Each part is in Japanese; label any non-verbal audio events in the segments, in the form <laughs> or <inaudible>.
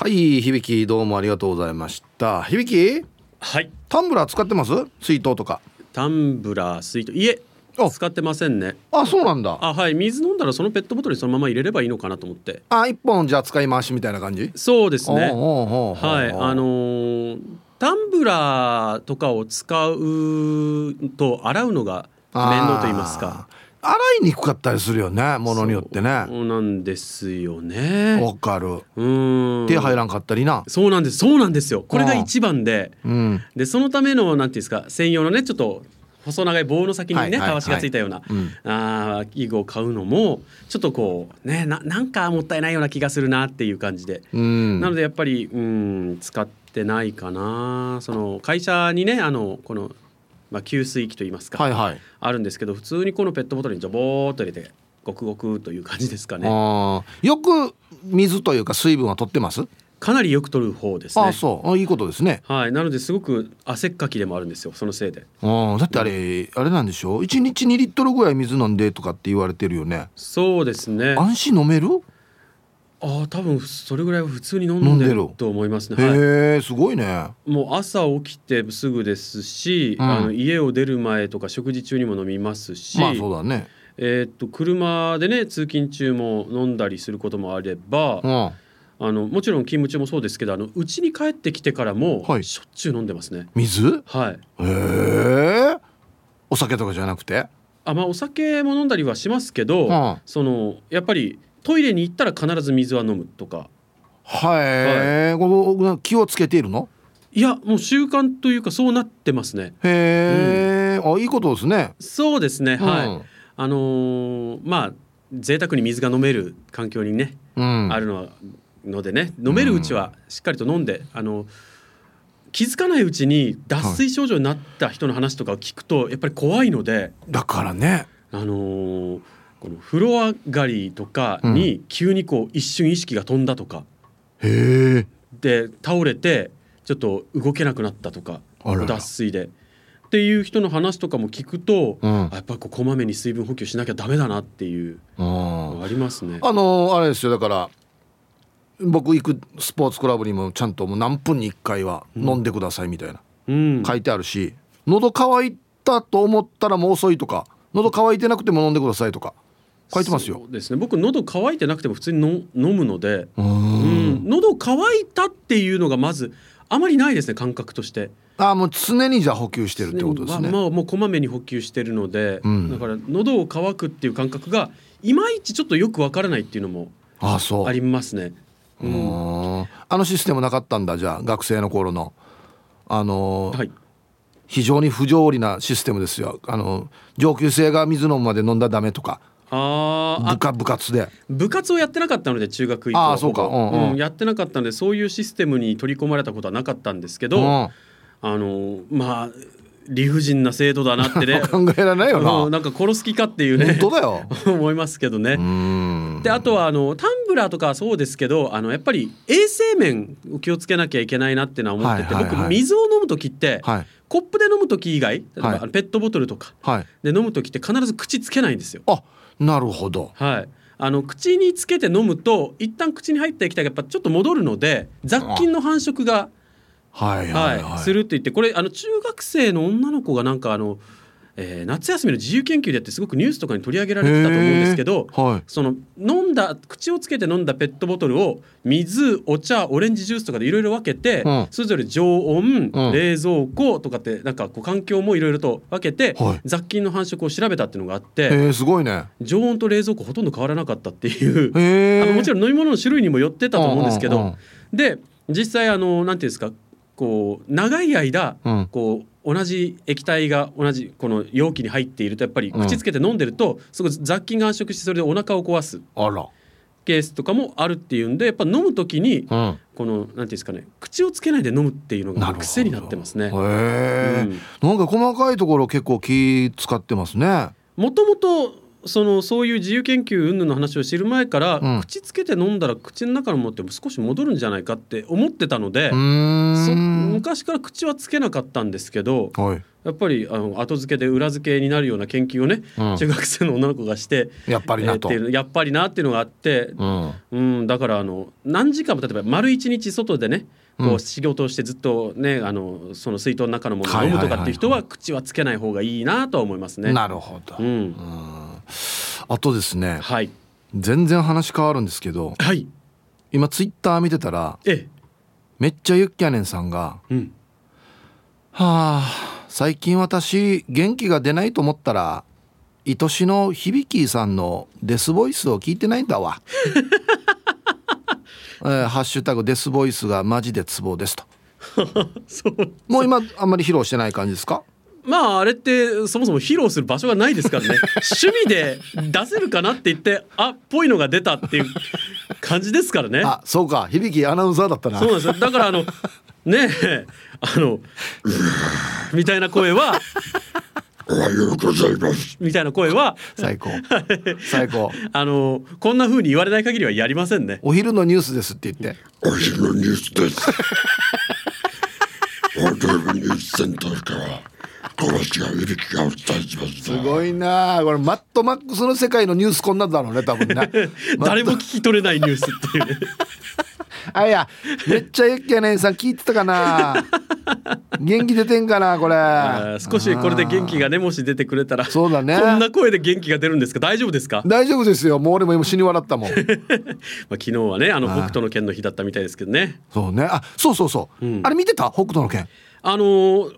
はい響きどうもありがとうございました。響き？はい。タンブラー使ってます？水筒とか。タンブラー水筒。いえあ。使ってませんね。あそうなんだ。あはい。水飲んだらそのペットボトルにそのまま入れればいいのかなと思って。あ一本じゃあ使い回しみたいな感じ？そうですね。はい。あのータンブラーとかを使うと洗うのが面倒と言いますか洗いにくかったりするよねものによってね。そうなんですよね。わかる。うーん。手入らんかったりな。そうなんですそうなんですよ。これが一番で。うん。でそのためのなんていうんですか専用のねちょっと細長い棒の先にね、はいはいはい。たわしがついたような、うん。あー器具を買うのもちょっとこうねななんかもったいないような気がするなっていう感じで、うん。なのでやっぱりうん使ってないかな。その会社にねあのこの、まあ、給水器といいますか、はいはい。あるんですけど普通にこのペットボトルにジョボーっと入れてごくごくという感じですかね。よく水というか水分は取ってます？かなりよく取る方ですね。あそう。あいいことですね。はい。なのですごく汗っかきでもあるんですよそのせいで。うんだってあれあれなんでしょ？う1日2リットルぐらい水飲んでとかって言われてるよね。そうですね。安心飲める？ああ多分それぐらいは普通に飲んでると思いますね、はい、へえすごいね。もう朝起きてすぐですし、うん。あの家を出る前とか食事中にも飲みますし、まあそうだね。えーっと車でね通勤中も飲んだりすることもあれば、うん。あのもちろん勤務中もそうですけどあの家に帰ってきてからもはい。しょっちゅう飲んでますね。水？はい。へえお酒とかじゃなくて？あまあお酒も飲んだりはしますけど、うん。そのやっぱりトイレに行ったら必ず水は飲むとか。はい、ここ気をつけているの？いやもう習慣というかそうなってますね。へえ、あいいことですね。そうですね。はい。うんあのーまあ贅沢に水が飲める環境にね、うん。あるのはのでね飲めるうちはしっかりと飲んで、あの気づかないうちに脱水症状になった人の話とかを聞くとやっぱり怖いので、だからね。あのーこの風呂上がりとかに急にこう一瞬意識が飛んだとか。へえ。で倒れてちょっと動けなくなったとか。脱水で。っていう人の話とかも聞くと、うん。あやっぱりこうこまめに水分補給しなきゃダメだなっていうありますね。あのあれですよ。だから僕行くスポーツクラブにもちゃんともう何分に1回は飲んでくださいみたいな、うん、書いてあるし喉乾いたと思ったらもう遅いとか喉乾いてなくても飲んでくださいとか書いてますよ。ですね。僕喉乾いてなくても普通にの飲むので、ううん。ん、喉乾いたっていうのがまずあまりないですね感覚として。あもう常にじゃあ補給してるってことですね、まあ、まあもうこまめに補給してるので、うん。だから喉を乾くっていう感覚がいまいちちょっとよくわからないっていうのもありますね。うー。んあのシステムなかったんだじゃあ学生の頃の。あのーはい。非常に不条理なシステムですよ。あの上級生が水飲むまで飲んだらダメとかあ部下部活で。部活をやってなかったので中学以降あーそうか。ほぼ。うんうん。やってなかったのでそういうシステムに取り込まれたことはなかったんですけど、うん、あのまあ理不尽な制度だなってね。<laughs> 考えられないよな、うんなんか殺す気かっていうね。本当だよ。<laughs> 思いますけどね。であとはあのタンブラーとかはそうですけどあのやっぱり衛生面を気をつけなきゃいけないなっていうのは思ってて、はいはいはい。僕水を飲む時って、はい。コップで飲む時以外ペットボトルとかはい。で飲む時って必ず口つけないんですよ。あなるほど。はい。あの口につけて飲むと一旦口に入った液体がやっぱちょっと戻るので雑菌の繁殖が、はいははいい。はい、するって言ってこれあの中学生の女の子がなんかあの、えー夏休みの自由研究でやってすごくニュースとかに取り上げられてたと思うんですけどはい。その飲んだ口をつけて飲んだペットボトルを水お茶オレンジジュースとかでいろいろ分けて、うん。それぞれ常温、うん。冷蔵庫とかってなんかこう環境もいろいろと分けて、はい。雑菌の繁殖を調べたっていうのがあって、すごいね。常温と冷蔵庫ほとんど変わらなかったっていう、あのもちろん飲み物の種類にもよってたと思うんですけど、うんうんうん。で実際あのなんていうんですかこう長い間、うん。こう同じ液体が同じこの容器に入っているとやっぱり口つけて飲んでると、すごい雑菌が繁殖してそれでお腹を壊す。ケースとかもあるっていうんでやっぱ飲む時にうん。このなんていうんですかね口をつけないで飲むっていうのが癖になってますね。へえ、うん。なんか細かいところ結構気使ってますね。もともとそのそういう自由研究云々の話を知る前から、うん。口つけて飲んだら口の中のものって少し戻るんじゃないかって思ってたので昔から口はつけなかったんですけどはい。やっぱりあの後付けで裏付けになるような研究をね、うん。中学生の女の子がしてやっぱりなと。えーやっぱりなっていうのがあって、うん。うん、だからあの何時間も例えば丸一日外でねこう仕事をしてずっとねあのその水筒の中のものを飲むとかっていう人は口はつけない方がいいなとは思いますね。なるほど、うん。うん。あとですね。はい。全然話変わるんですけどはい。今ツイッター見てたらええ。めっちゃユッキャネンさんがうん「はあ最近私元気が出ないと思ったら愛しの響さんのデスボイスを聞いてないんだわ」<laughs> えーハッシュタグデスボイスがマジでツボです」と。<laughs> そう。もう今あんまり披露してない感じですか？まああれってそもそも披露する場所がないですからね。<laughs> 趣味で出せるかなって言ってあっぽいのが出たっていう感じですからね。あそうか。響アナウンサーだったな。そうなんですよ。だからあのねえあの <laughs> みたいな声はおはようございます。みたいな声は最高最高 <laughs> あのこんな風に言われない限りはやりませんね。お昼のニュースですって言ってお昼のニュースです。<laughs> ホテルニュースセンターから小橋がいびきがお伝えします。すごいなあこれマットマックスの世界のニュースこんなんだろうね多分ね <laughs> 誰も聞き取れないニュースっていうね。あいやめっちゃユッキャネンさん聞いてたかな。元気出てんかなこれ。<laughs> 少しこれで元気がねもし出てくれたら。そうだね。こんな声で元気が出るんですか？大丈夫ですか、ま大丈夫ですよ。もう俺も今死に笑ったもん。<laughs> あ、昨日はねあのはい。北斗の拳の日だったみたいですけどね。そうね。あそうそうそう、うん。あれ見てた？北斗の拳。あのー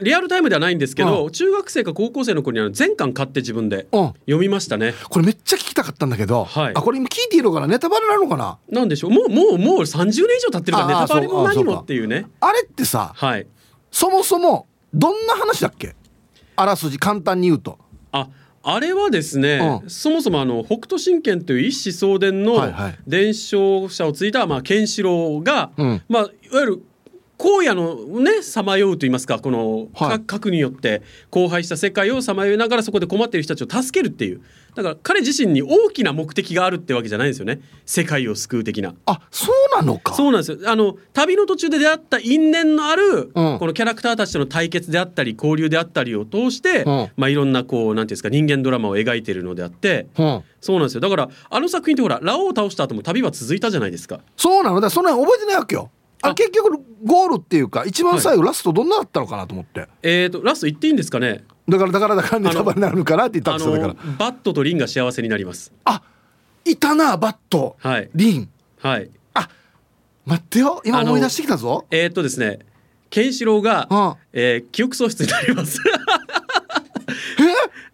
リアルタイムではないんですけど、う中学生か高校生の頃にあの全巻買って自分でうん。読みましたね。これめっちゃ聞きたかったんだけど、はい。あこれ今聞いていいのかなネタバレなのかな？なんでしょう？もうもうもう30年以上経ってるからネタバレも何もっていうね。あれってさはい。そもそもどんな話だっけ？あらすじ簡単に言うと。ああれはですね、うん。そもそもあの北斗神拳という一子相伝の伝承者を継いだ、まあ、ケンシロウが、うん。まあ、いわゆる荒野のねさまようと言いますかこの、はい。か核によって荒廃した世界をさまよいながらそこで困っている人たちを助けるっていう。だから彼自身に大きな目的があるってわけじゃないんですよね。世界を救う的な。あそうなのか。そうなんですよ。あの旅の途中で出会った因縁のある、うん。このキャラクターたちとの対決であったり交流であったりを通して、うん。まあ、いろんなこうなんていうんですか人間ドラマを描いているのであって。うん。そうなんですよ。だからあの作品ってほらラオウを倒した後も旅は続いたじゃないですか。そうなの。だからその辺覚えてないわけよああ。結局ゴールっていうか一番最後、ラストどんなだったのかなと思って。えー、とラスト言っていいんですかね？だからだからだからネタバレになるのかなって言ったんあですよだのから。バットとリンが幸せになります。あいたなバット。はい、リン。はい。あ待ってよ。今思い出してきたぞ。えー、っとですねケンシロウが、うん。えー記憶喪失になります。<laughs>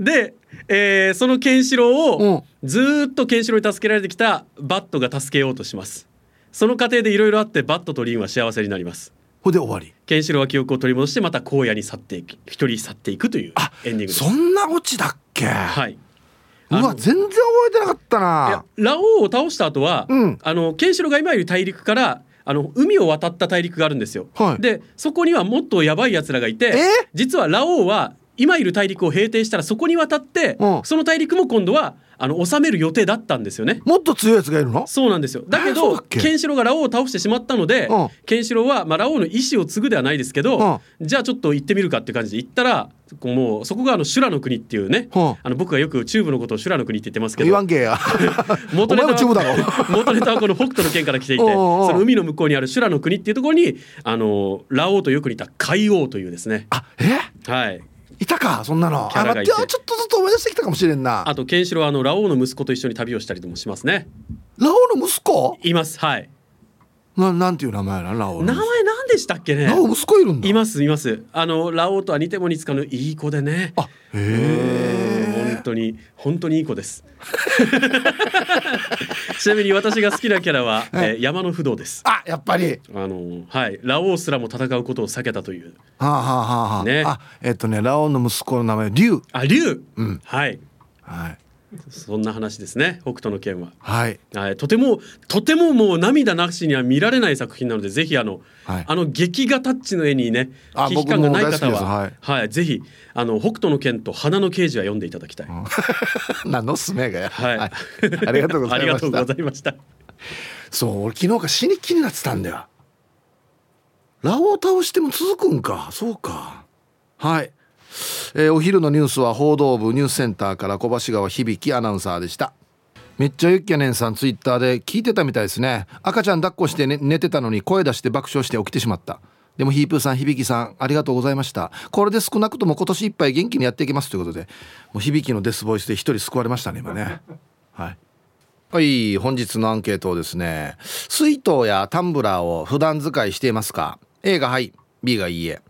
で、えーそのケンシロウをずーっとケンシロウに助けられてきたバットが助けようとします。その過程でいろいろあってバットとリンは幸せになります。ほいで終わりケンシロウは記憶を取り戻してまた荒野に去っていく一人去っていくというあエンディング。そんなオチだっけ、はい。うあのわ全然覚えてなかったいやなラオウを倒した後は、うんあのケンシロウが今いる大陸からあの海を渡った大陸があるんですよ。はいでそこにはもっとやばい奴らがいてえ？実はラオウは今いる大陸を平定したらそこに渡って、うん。その大陸も今度はあの治める予定だったんですよね。もっと強いやつがいるの？そうなんですよ。だけどケンシロウがラオウを倒してしまったので、うん。ケンシロウは、まあ、ラオウの意思を継ぐではないですけど、じゃあちょっと行ってみるかっていう感じで行ったらもうそこがあの修羅の国っていうね、うん。あの僕がよくチューブのことを修羅の国って言ってますけど。言わんけや。<laughs> 元ネタは <laughs> 元ネタはこの北斗の県から来ていて <laughs> その海の向こうにある修羅の国っていうところにあのラオウとよく似た海王というですね。あえ？はいいたかそんなの。あキャラがいて。待ってよちょっとずつ思い出してきたかもしれんな。あとケンシロウはあのラオウの息子と一緒に旅をしたりともしますね。ラオウの息子？いますはい。ななんていう名前なラオウの。名前何でしたっけね？ラオウ息子いるんだ。いますいます。あのラオウとは似ても似つかぬいい子でね。あへえ本当に本当にいい子です。<laughs> ちなみに私が好きなキャラは、えー山の不動です。あやっぱり。あのはい。ラオウすらも戦うことを避けたという。はあはあはあはあ、ね。あえっとねラオウの息子の名前リュウ。あ竜、うん。はい。はいそんな話ですね北斗の拳は。はい。はい、とてもとてももう涙なしには見られない作品なのでぜひあの、はい。あの劇画タッチの絵にねあ危機感がない方は、はい。はいぜひあの北斗の拳と花の刑事は読んでいただきたい。<laughs> 何のすすめがや、はい、ありがとうございまありがとうしたございました。そう俺昨日から死に気になってたんだよ。ラオを倒しても続くんか。そうか。はい、えーお昼のニュースは報道部ニュースセンターから小橋川響アナウンサーでした。めっちゃゆっきゃねんさんツイッターで聞いてたみたいですね。赤ちゃん抱っこして、ね、寝てたのに声出して爆笑して起きてしまった。でもヒープーさん響さんありがとうございました。これで少なくとも今年いっぱい元気にやっていきます。ということでもう響のデスボイスで一人救われましたね今ね。はい。はい本日のアンケートをですね水筒やタンブラーを普段使いしていますか？A がはい B がいいえ。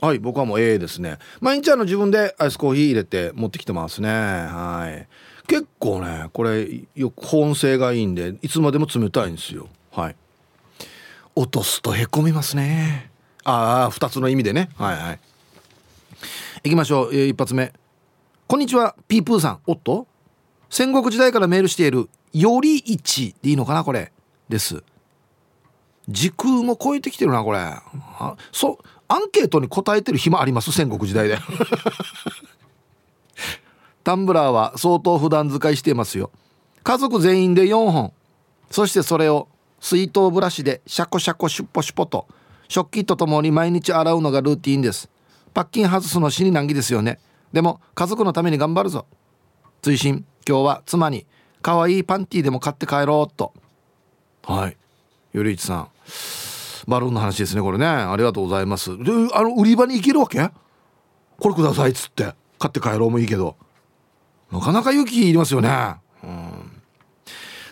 はい僕はもう A ですね。毎日あの自分でアイスコーヒー入れて持ってきてますね。はい。結構ねこれよく保温性がいいんでいつまでも冷たいんですよ。はい。落とすとへこみますね。ああ2つの意味でね。はいはい。行きましょう、えー一発目。こんにちはピープーさん。おっと戦国時代からメールしている「より一」でいいのかなこれ。です。時空も超えてきてるなこれ。そアンケートに答えてる暇あります？戦国時代で。<laughs> タンブラーは相当普段使いしていますよ。家族全員で4本。そしてそれを水筒ブラシでシャコシャコシュッポシュポと食器とともに毎日洗うのがルーティーンです。パッキン外すの死に難儀ですよね。でも家族のために頑張るぞ。追伸。今日は妻に可愛いパンティーでも買って帰ろうと。はい。よりいちさん。バルーンの話ですねこれね。ありがとうございます。であの売り場に行けるわけ？これくださいっつって。買って帰ろうもいいけど。なかなか勇気いりますよね。うん。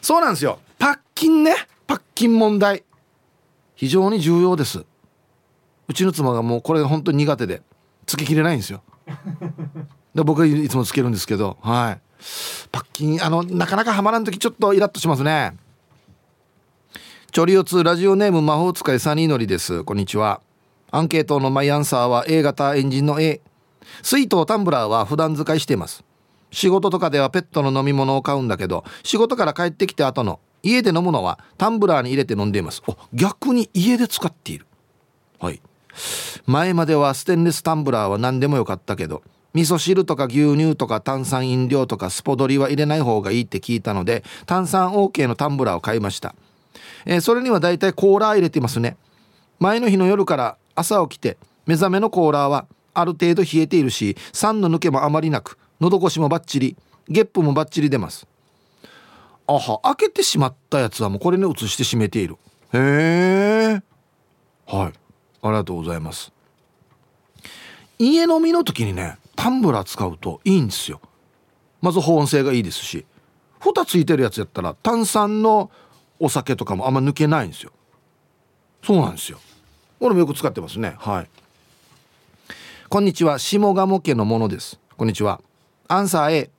そうなんですよ。パッキンね。パッキン問題。非常に重要です。うちの妻がもうこれ本当に苦手で。つけきれないんですよ。で僕はいつもつけるんですけど。はい。パッキンあのなかなかはまらん時ちょっとイラッとしますね。チョリオツラジオネーム魔法使いサニーのりです。こんにちは。アンケートのマイアンサーは A 型エンジンの A 水筒タンブラーは普段使いしています。仕事とかではペットの飲み物を買うんだけど仕事から帰ってきて後の家で飲むのはタンブラーに入れて飲んでいます。お逆に家で使っている。はい。前まではステンレスタンブラーは何でもよかったけど味噌汁とか牛乳とか炭酸飲料とかスポドリは入れない方がいいって聞いたので炭酸 OK のタンブラーを買いました、えーそれにはだいたいコーラ入れてますね。前の日の夜から朝起きて目覚めのコーラはある程度冷えているし酸の抜けもあまりなく喉越しもバッチリゲップもバッチリ出ます。あは開けてしまったやつはもうこれに移して閉めている。へえはい。ありがとうございます。家飲みの時にねタンブラー使うといいんですよ。まず保温性がいいですし蓋ついてるやつやったら炭酸のお酒とかもあんま抜けないんですよ。そうなんですよ。俺もよく使ってますね。はい。こんにちは。下鴨家のものです。こんにちは。アンサー A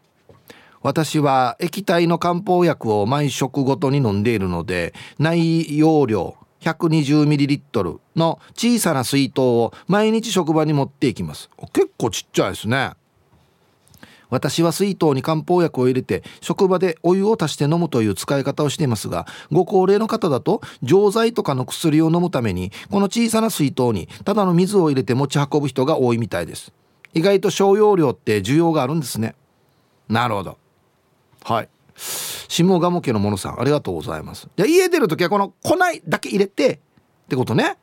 私は液体の漢方薬を毎食ごとに飲んでいるので内容量 120ml の小さな水筒を毎日職場に持っていきます。結構ちっちゃいですね。私は水筒に漢方薬を入れて職場でお湯を足して飲むという使い方をしていますがご高齢の方だと錠剤とかの薬を飲むためにこの小さな水筒にただの水を入れて持ち運ぶ人が多いみたいです。意外と小容量って需要があるんですね。なるほど。はい。下鴨家のものさんありがとうございます。じゃあ家出る時はこの粉だけ入れてってことね。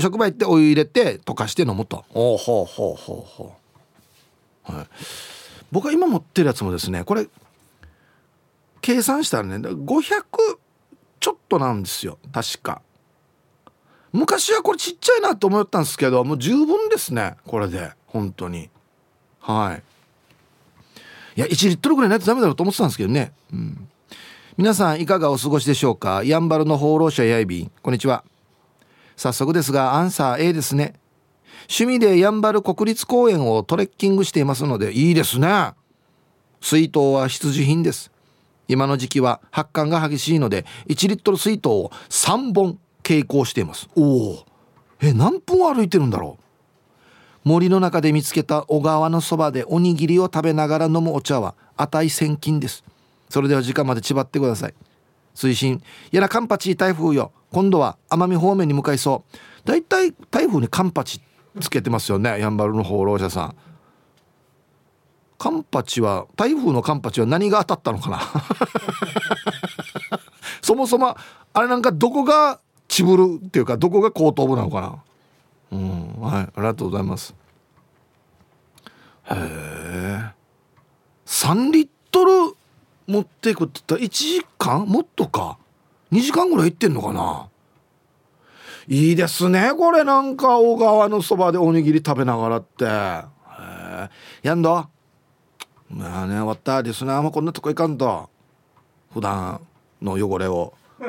職場行ってお湯入れて溶かして飲むと。おうほうほうほうほう。はい。僕が今持ってるやつもですねこれ計算したらね500ちょっとなんですよ確か。昔はこれちっちゃいなと思ったんですけどもう十分ですねこれで本当に。はい。いや1リットルぐらいないとダメだろうと思ってたんですけどね、うん、皆さんいかがお過ごしでしょうか？やんばるの放浪者やいびん。こんにちは。早速ですがアンサー A ですね。趣味でやんばる国立公園をトレッキングしていますのでいいですね。水筒は必需品です。今の時期は発汗が激しいので1リットル水筒を3本傾向しています。おお。え何分歩いてるんだろう。森の中で見つけた小川のそばでおにぎりを食べながら飲むお茶は値千金です。それでは時間まで縛ってください。推進やなカンパチ台風よ。今度は奄美方面に向かいそう。だいたい台風にカンパチって。つけてますよねやんばるの放浪者さん。カンパチは台風のカンパチは何が当たったのかな？<laughs> そもそもあれなんかどこがチブルっていうかどこが後頭部なのかな？うんはいありがとうございます。へえ3リットル持っていくって言ったら1時間？もっとか。2時間ぐらい行ってんのかな？いいですねこれ。なんか小川のそばでおにぎり食べながらって。へえ。やんど。まあね終わった。ですねもうこんなとこ行かんと。普段の汚れを。<laughs>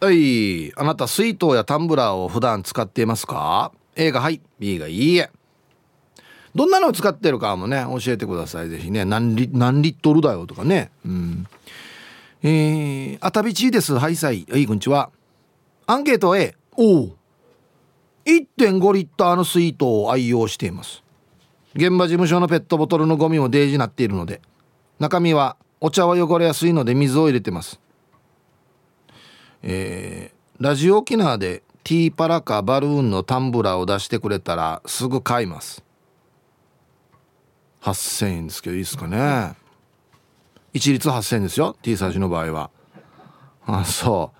はい。あなた水筒やタンブラーを普段使っていますか？A がはい。B がいいえ。どんなのを使ってるかもね教えてください。ぜひね。何リ何リットルだよとかね。うん。えー、あたびちです。はいさい。はいこんにちはアンケート A おお1.5リッターの水筒を愛用しています。現場事務所のペットボトルのゴミもデージなっているので中身はお茶は汚れやすいので水を入れてます。えー、ラジオ沖縄でティーパラかバルーンのタンブラーを出してくれたらすぐ買います。8000円ですけどいいですかね。一律8000円ですよ T サージの場合は。あそ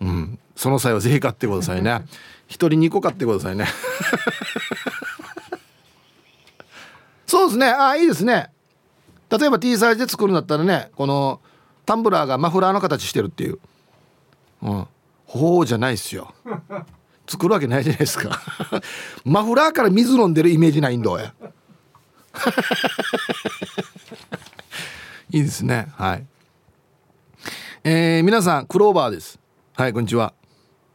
う。うん。その際はぜひ買ってくださいね。一人2個買ってくださいね。<laughs> そうですね。あいいですね。例えば T サイズで作るんだったらねこのタンブラーがマフラーの形してるっていう。うん。ほうじゃないっすよ。作るわけないじゃないですか。<laughs> マフラーから水飲んでるイメージないんだやい。いですね。はい。えー、皆さんクローバーです。はいこんにちは。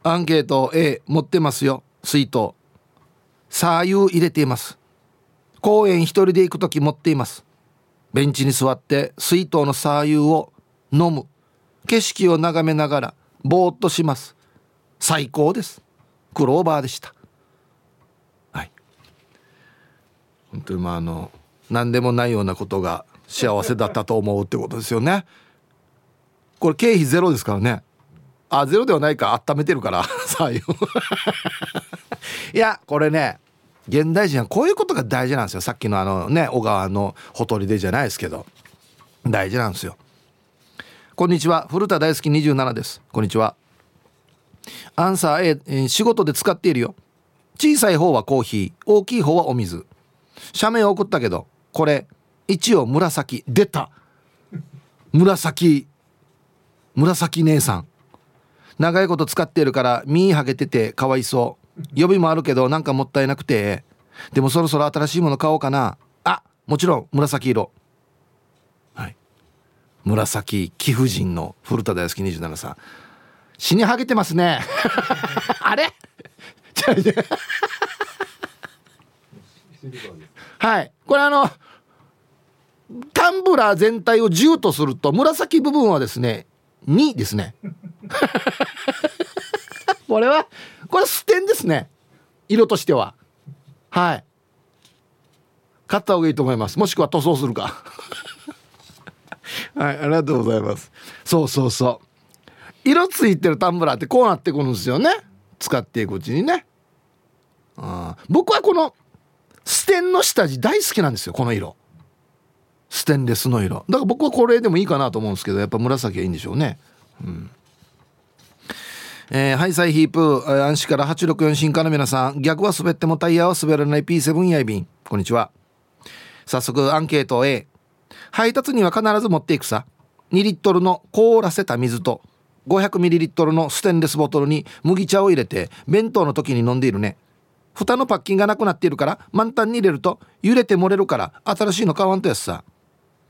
アンケート A 持ってますよ。水筒左右入れています。公園一人で行く時持っています。ベンチに座って水筒の左右を飲む。景色を眺めながらぼーっとします。最高です。クローバーでした。はい。本当にまああの何でもないようなことが幸せだったと思うってことですよね。これ経費ゼロですからね。あゼロではないか。温めてるから。<laughs> <laughs> いやこれね現代人はこういうことが大事なんですよ。さっきのあのね小川のほとりでじゃないですけど。大事なんですよ。こんにちは。古田大好き27です。こんにちは。アンサー A、え、仕事で使っているよ。小さい方はコーヒー大きい方はお水。写メを送ったけどこれ一応紫出た。紫紫姉さん。長いこと使ってるから身はげててかわいそう。予備もあるけどなんかもったいなくて。でもそろそろ新しいもの買おうかな。あもちろん紫色。はい。紫貴婦人の古田大好き27さん。死にはげてますね。<laughs> あれ？はい。これあのタンブラー全体を10とすると紫部分はですね2ですね。<laughs> これはこれステンですね。色としては。はい。買った方がいいと思います。もしくは塗装するか。<laughs> はいありがとうございます。そうそうそう。色ついてるタンブラーってこうなってくるんですよね。使っていくうちにね。あ僕はこのステンの下地大好きなんですよこの色。ステンレスの色。だから僕はこれでもいいかなと思うんですけどやっぱ紫はいいんでしょうね。うん。えー、ハイサイヒープ。暗視から864進化の皆さん。逆は滑ってもタイヤは滑らない P7 やいびん。こんにちは。早速アンケート A 配達には必ず持っていくさ。2リットルの凍らせた水と。500ml のステンレスボトルに麦茶を入れて弁当の時に飲んでいるね。蓋のパッキンがなくなっているから満タンに入れると揺れて漏れるから新しいの買わんとやつさ。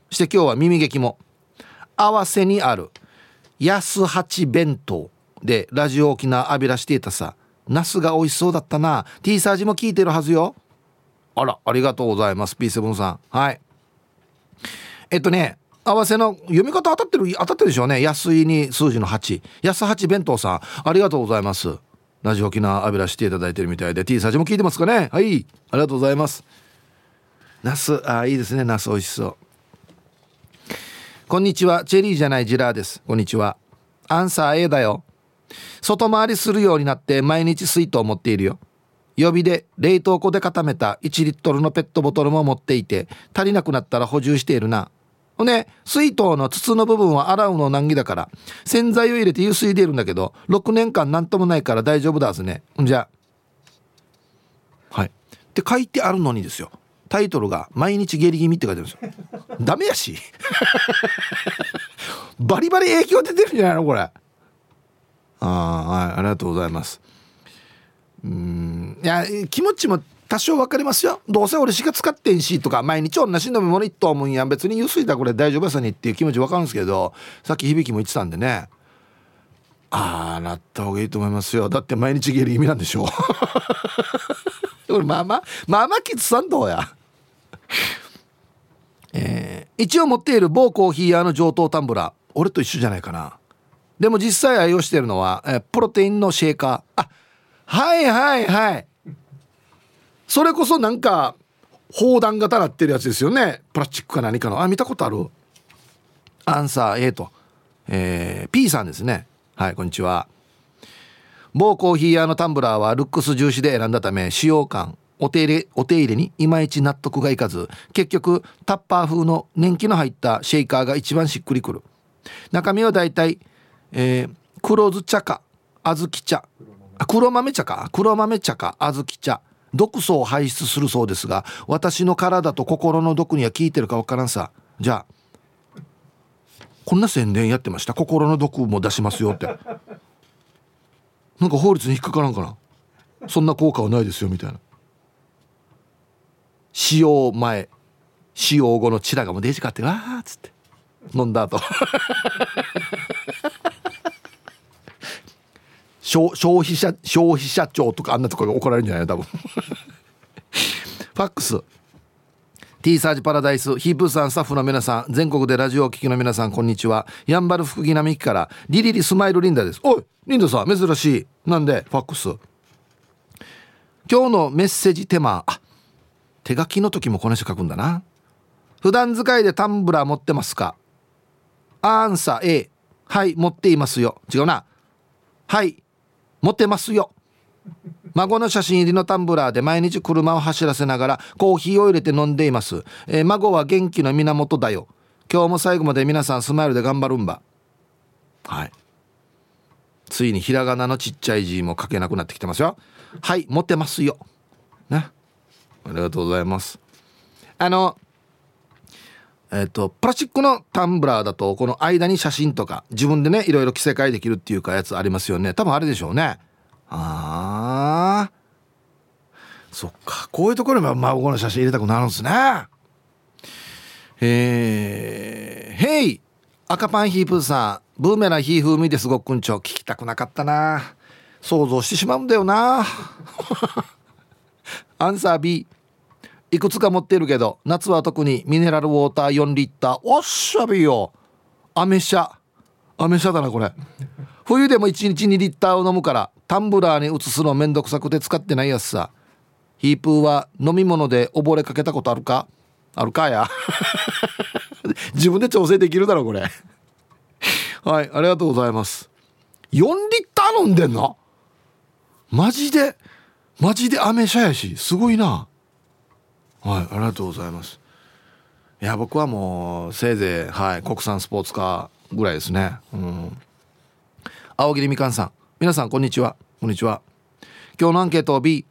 して今日は耳劇も。合わせにある。安八弁当でラジオ沖縄浴びらしていたさ。ナスが美味しそうだったな。T サージも聞いてるはずよ。あらありがとうございます。P7 さん。はい。えっとね合わせの読み方当たってる当たってるでしょうね。安いに数字の8安八弁当さん。ありがとうございます。ラジオ沖縄浴びらしていただいてるみたいで T サージも聞いてますかね。はい。ありがとうございます。ナスあいいですね。ナス美味しそう。こんにちは。チェリーじゃないジラーです。こんにちは。アンサー A だよ。外回りするようになって毎日水筒を持っているよ。予備で冷凍庫で固めた1リットルのペットボトルも持っていて足りなくなったら補充しているな。ほんで水筒の筒の部分は洗うの難儀だから洗剤を入れて湯水でいるんだけど6年間何ともないから大丈夫だぜね。じゃ。はい。って書いてあるのにですよ。タイトルが「毎日下痢気味」って書いてあるんですよ。<laughs> ダメやし。<laughs> バリバリ影響出てるんじゃないのこれ。ああはいありがとうございます。うんいや気持ちも多少分かりますよ。どうせ俺しか使ってんしとか毎日同じ飲み物一と思うんや別に湯水だこれ大丈夫やさにっていう気持ち分かるんですけどさっき響も言ってたんでね。ああなった方がいいと思いますよ。だって毎日下痢意味なんでしょ。こ <laughs> れまあまあまあまあきつさんどうや？えー、一応持っている某コーヒー屋の上等タンブラー。俺と一緒じゃないかな。でも実際愛用してるのは、えー、プロテインのシェーカー。あはいはいはい。それこそなんか砲弾型なってるやつですよね。プラスチックか何かの。あ見たことある？アンサー A と、えー、P さんですね。はいこんにちは。某コーヒー屋のタンブラーはルックス重視で選んだため使用感お手入れお手入れにいまいち納得がいかず結局タッパー風の年季の入ったシェイカーが一番しっくりくる。中身はだいたい、えー、黒酢茶か小豆茶。黒豆茶か？黒豆茶か小豆茶。毒素を排出するそうですが私の体と心の毒には効いてるか分からんさ。じゃあこんな宣伝やってました？心の毒も出しますよって。なんか法律に引っかからんかな。そんな効果はないですよみたいな。使用前使用後のチラがもうデジカってわーっつって。飲んだ後。<laughs> 消費者消費者庁とかあんなところが怒られるんじゃないの多分。<laughs> ファックス。T サージパラダイスヒープーさんスタッフの皆さん全国でラジオを聴きの皆さんこんにちは。やんばる福木並木からリリリスマイルリンダです。おいリンダさん珍しい。なんでファックス？今日のメッセージテーマあ手書きの時もこの人書くんだな。普段使いでタンブラー持ってますか？アンサー A はい持っていますよ。違うな。はい持ってますよ。孫の写真入りのタンブラーで毎日車を走らせながらコーヒーを入れて飲んでいます、えー、孫は元気の源だよ。今日も最後まで皆さんスマイルで頑張るんば。はい。ついにひらがなのちっちゃい字も書けなくなってきてますよ。はい持ってますよ。ね。ありがとうございます。あのえっ、ー、とプラスチックのタンブラーだとこの間に写真とか自分でねいろいろ着せ替えできるっていうかやつありますよね。多分あれでしょうね。ああそっか。こういうところに孫の写真入れたくなるんですね。えー、ヘイ。赤パンヒープーさん。ブーメランヒーフーミですごくんちょ聞きたくなかったな。想像してしまうんだよな。<laughs> アンサー B いくつか持ってるけど夏は特にミネラルウォーター4リッター。おっしゃびよ。アメ車。アメ車だなこれ。冬でも1日2リッターを飲むからタンブラーに移すのめんどくさくて使ってないやつさ。ヒープーは飲み物で溺れかけたことあるか？あるかや？<laughs> 自分で調整できるだろこれ。はいありがとうございます。4リッター飲んでんの？マジで？マジでアメ車やしすごいな。はいありがとうございます。いや僕はもうせいぜいはい国産スポーツカーぐらいですね。うん。青桐みかんさん。皆さんこんにちは。こんにちは。今日のアンケートを B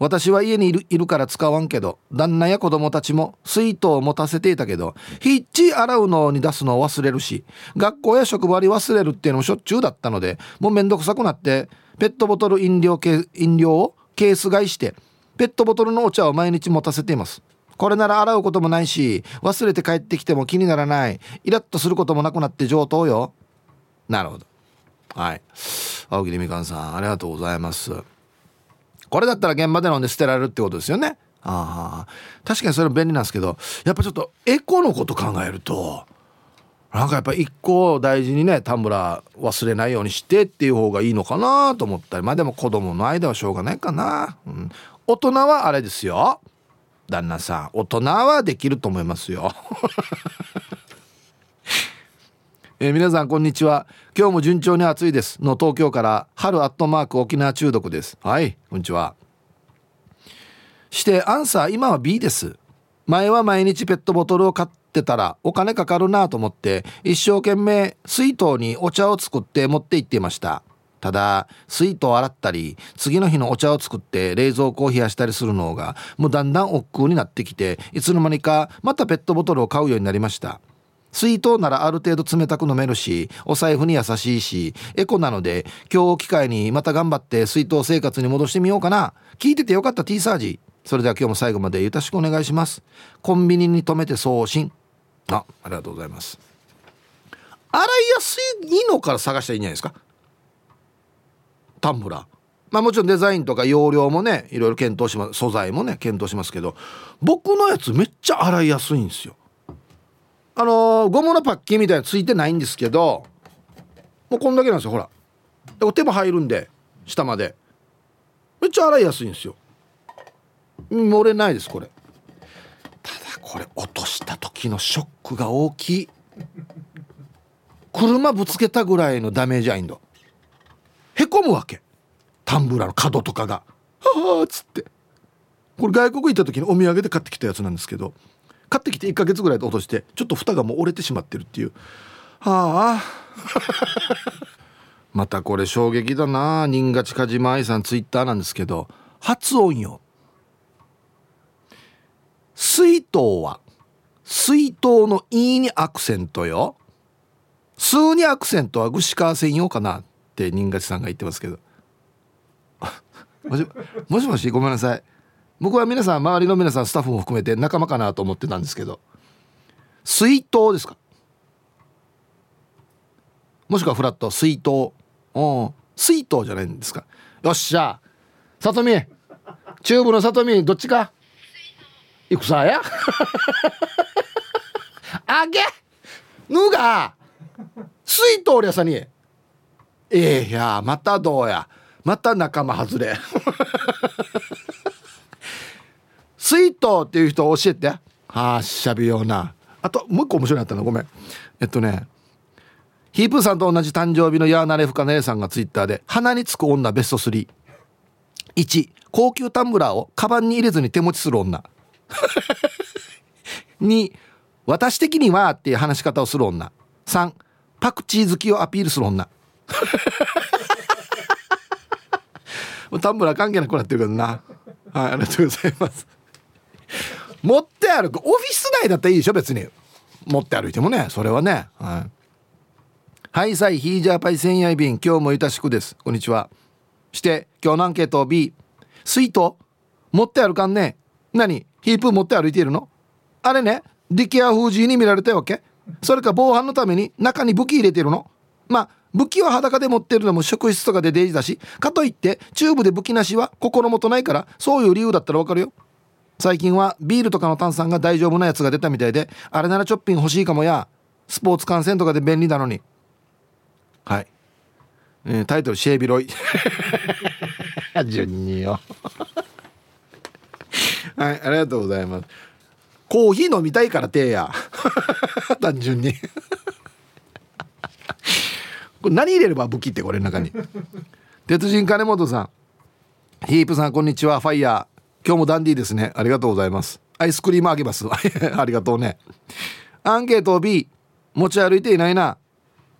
私は家にいるいるから使わんけど旦那や子供たちも水筒を持たせていたけどヒッチ洗うのに出すのを忘れるし学校や職場に忘れるっていうのもしょっちゅうだったのでもうめんどくさくなってペットボトル飲料飲料をケース買いしてペットボトルのお茶を毎日持たせています。これなら洗うこともないし忘れて帰ってきても気にならない。イラッとすることもなくなって上等よ。なるほど。はい。青桐みかんさんありがとうございます。これだったら現場で飲んで捨てられるってことですよね？ああ確かにそれ便利なんですけどやっぱちょっとエコのこと考えるとなんかやっぱ一個大事にねタンブラー忘れないようにしてっていう方がいいのかなと思ったり。まあでも子供の間はしょうがないかな、うん、大人はあれですよ。旦那さん。大人はできると思いますよ。えー、皆さんこんにちは。今日も順調に暑いです。の東京から春アットマーク沖縄中毒です。はいこんにちは。してアンサー今は B です。前は毎日ペットボトルを買ってたらお金かかるなと思って一生懸命水筒にお茶を作って持って行っていました。ただ水筒を洗ったり次の日のお茶を作って冷蔵庫を冷やしたりするのがもうだんだん億劫になってきていつの間にかまたペットボトルを買うようになりました。水筒ならある程度冷たく飲めるしお財布に優しいしエコなので今日を機会にまた頑張って水筒生活に戻してみようかな。聞いててよかった T サージ。それでは今日も最後までよろしくお願いします。コンビニに止めて送信。あありがとうございます。洗いやすいのから探したらいいんじゃないですか？タンブラー。まあもちろんデザインとか容量もねいろいろ検討します。素材もね検討しますけど僕のやつめっちゃ洗いやすいんですよ。あのー、ゴムのパッキンみたいなついてないんですけどもうこんだけなんですよほら。で手も入るんで下まで。めっちゃ洗いやすいんですよ。漏れないですこれ。ただこれ落とした時のショックが大きい。車ぶつけたぐらいのダメージアインドへこむわけ。タンブラーの角とかが「はあ」っつって。これ外国行った時にお土産で買ってきたやつなんですけど。買ってきて1ヶ月ぐらいで落としてちょっと蓋がもう折れてしまってるっていう。はあ。<laughs> またこれ衝撃だな。新賀近島愛さんツイッターなんですけど。発音よ。水筒は水筒の「い」にアクセントよ「数」にアクセントは串川専用かな。って新賀さんが言ってますけど。<laughs> もしもしごめんなさい。僕は皆さん周りの皆さんスタッフも含めて仲間かなと思ってたんですけど水筒ですか？もしくはフラット水筒。お水筒じゃないんですか？よっしゃ。さとみチューブのさとみどっちか？いくさや？<laughs> あげ？ぬが水筒りゃさに。ええー、やまたどうや。また仲間外れ。水筒っていう人教えて。はあしゃびような。あともう一個面白いなったの。ごめん。えっとね。ヒープーさんと同じ誕生日のヤーナレフカ姉さんがツイッターで鼻につく女ベスト31高級タンブラーをカバンに入れずに手持ちする女。<laughs> 2私的にはっていう話し方をする女。3パクチー好きをアピールする女。<laughs> タンブラー関係なくなってるけどな。はいありがとうございます。持って歩く。オフィス内だったらいいでしょ別に。持って歩いてもねそれはね。はい。はいさいヒージャーパイ千夜便。今日もいたしくです。こんにちは。して今日のアンケート B 水筒持って歩かんね。何？ヒープ持って歩いているの？あれねディケア封じに見られたわけ。それか防犯のために中に武器入れてるの？まあ武器は裸で持ってるのも職質とかでデイジだしかといってチューブで武器なしは心もとないからそういう理由だったらわかるよ。最近はビールとかの炭酸が大丈夫なやつが出たみたいであれならチョッピング欲しいかもやスポーツ観戦とかで便利なのに。はい、えー、タイトル「シェービロイ」<laughs> 順によ。<laughs> はいありがとうございます。コーヒー飲みたいからてや。<laughs> 単純に。これ何入れれば武器ってこれの中に。鉄人金本さん。ヒープさんこんにちは。ファイヤー今日もダンディーですね。ありがとうございます。アイスクリームあげます。<laughs> ありがとうね。アンケート B 持ち歩いていないな。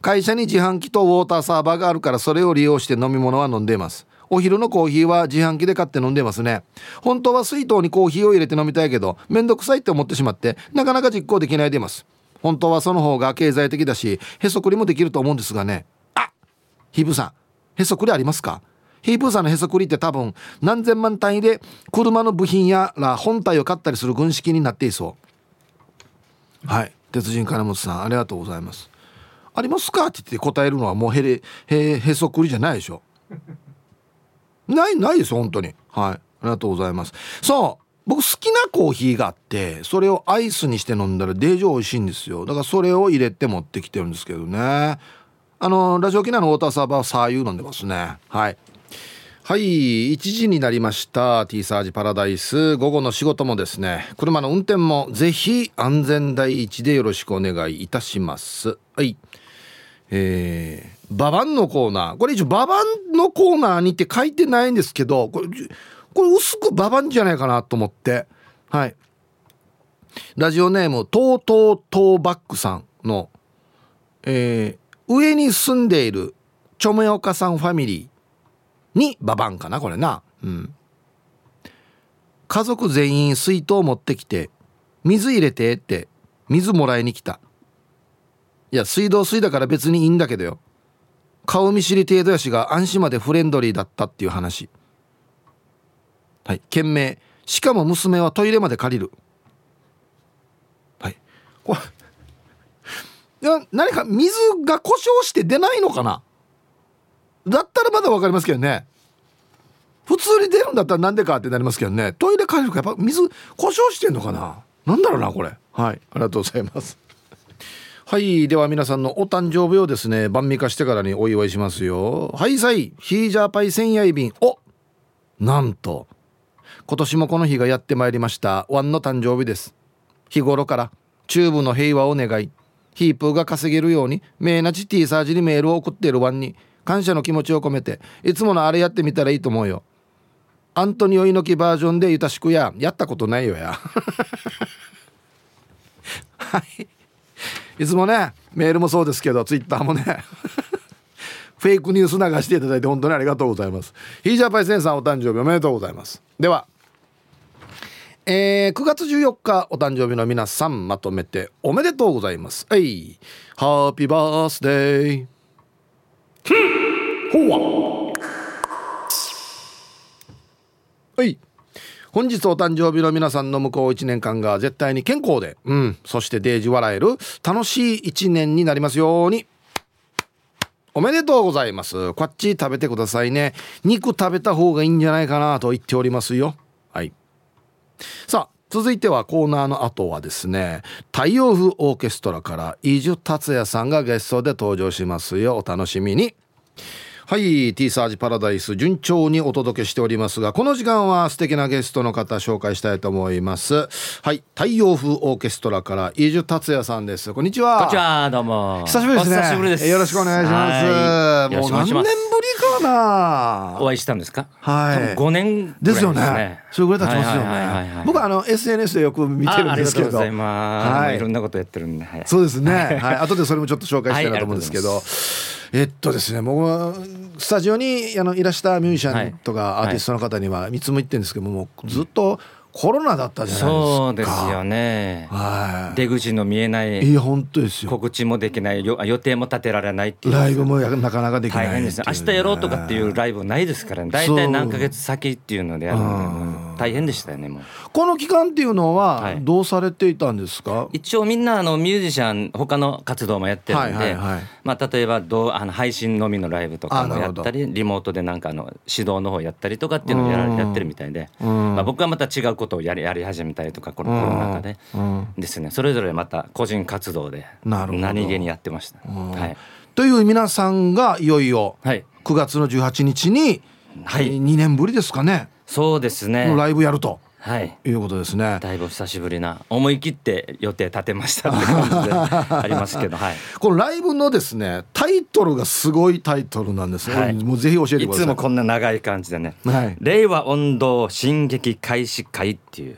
会社に自販機とウォーターサーバーがあるからそれを利用して飲み物は飲んでいます。お昼のコーヒーは自販機で買って飲んでますね。本当は水筒にコーヒーを入れて飲みたいけどめんどくさいって思ってしまってなかなか実行できないでいます。本当はその方が経済的だしへそくりもできると思うんですがね。あヒープさんへそくりありますか？ヒープーさんのへそくりって多分何千万単位で車の部品やら本体を買ったりする軍資金になっていそう。はい。鉄人金本さんありがとうございます。ありますか？って言って答えるのはもうへれへへそくりじゃないでしょ。ないないです本当に。はい。ありがとうございます。そう。僕好きなコーヒーがあってそれをアイスにして飲んだらデージ美味しいんですよ。だからそれを入れて持ってきてるんですけどね。あのラジオ機内のウォーターサーバーはさあいう飲んでますね。はい。はい1時になりました T サージパラダイス。午後の仕事もですね車の運転もぜひ安全第一でよろしくお願いいたします。はい。えー、ババンのコーナー。これ一応ババンのコーナーにって書いてないんですけどこれこれ薄くババンじゃないかなと思って。はい。ラジオネームとうとうとうバックさんの、えー、上に住んでいるチョメオカさんファミリー。にババンかなこれな。うん。家族全員水筒持ってきて水入れてって水もらいに来た。いや水道水だから別にいいんだけどよ。顔見知り程度やしが安心までフレンドリーだったっていう話。はい。件名しかも娘はトイレまで借りる。はい。これ <laughs> いや何か水が故障して出ないのかな？だったらまだ分かりますけどね。普通に出るんだったらなんでかってなりますけどね。トイレ借りるかやっぱ水故障してんのかな。なんだろうなこれ。はい。ありがとうございます。はい。では皆さんのお誕生日をですね晩味化してからにお祝いしますよ。はいさい。ヒージャーパイ千夜便おなんと。今年もこの日がやってまいりました。ワンの誕生日です。日頃からチューブの平和を願いヒープーが稼げるようにメーナチティーサージにメールを送っているワンに感謝の気持ちを込めていつものあれやってみたらいいと思うよ。アントニオ猪木バージョンでゆたしくややったことないよや。<laughs> はい。いつもねメールもそうですけどツイッターもね。<laughs> フェイクニュース流していただいて本当にありがとうございます。ヒージャーパイセンさんお誕生日おめでとうございます。ではえー、9月14日お誕生日の皆さんまとめておめでとうございます。はい。ハッピーバースデー。ほわは。い。本日お誕生日の皆さんの向こう1年間が絶対に健康で、うん、そしてデージ笑える楽しい1年になりますように。おめでとうございます。こっち食べてくださいね。肉食べた方がいいんじゃないかなと言っておりますよ。はい。さあ続いてはコーナーの後はですね太陽風オーケストラから伊集達也さんがゲストで登場しますよ。お楽しみに。はい T サージパラダイス順調にお届けしておりますがこの時間は素敵なゲストの方紹介したいと思います。はい太陽風オーケストラから伊集達也さんです。こんにちは。こんにちはどうも。久しぶりですね。お久しぶりです。よろしくお願いします。もう何年ぶりかな。お会いしたんですか？はい。多分5年ぐらいですよね。それぐらい経ちますよ。ね。僕はあの SNS でよく見てるんですけど。あありがとうございます、はい。い、ろんなことやってるんで、はい、そうですね。はい。後でそれもちょっと紹介したいなと思うんですけど。はいえっとですね、僕はスタジオにあのいらしたミュージシャンとかアーティストの方にはいつも言ってるんですけども、もうずっとコロナだったじゃないですか。そうですよね。はい。出口の見えないいや本当ですよ。告知もできない。よ予定も立てられないっていう。ライブもやなかなかできない大変ですね明日やろうとかっていうライブないですからね。大体何ヶ月先っていうのでやるんでうん。大変でしたよねもう。この期間っていうのははい。どうされていたんですか？一応みんなあのミュージシャン他の活動もやってるんで、はいはいはい。まあ、例えばどうあの配信のみのライブとかもやったりリモートでなんかあの指導の方やったりとかっていうのをやらうん。やってるみたいで、うん。まあ、僕はまた違うことをやりやり始めたりとかこのコロナ禍で。うん。ですね。それぞれまた個人活動で何気にやってました。ん。はい。という皆さんがいよいよはい。9月の18日に、はい。2年ぶりですかね。そうですね。のライブやるとはい。いうことですね。だいぶ久しぶりな思い切って予定立てましたって感じでありますけど、はい、<laughs> このライブのですねタイトルがすごいタイトルなんです。ね、はい。もうぜひ教えていください。つもこんな長い感じでね。はい「令和音頭進撃開始会」っていう。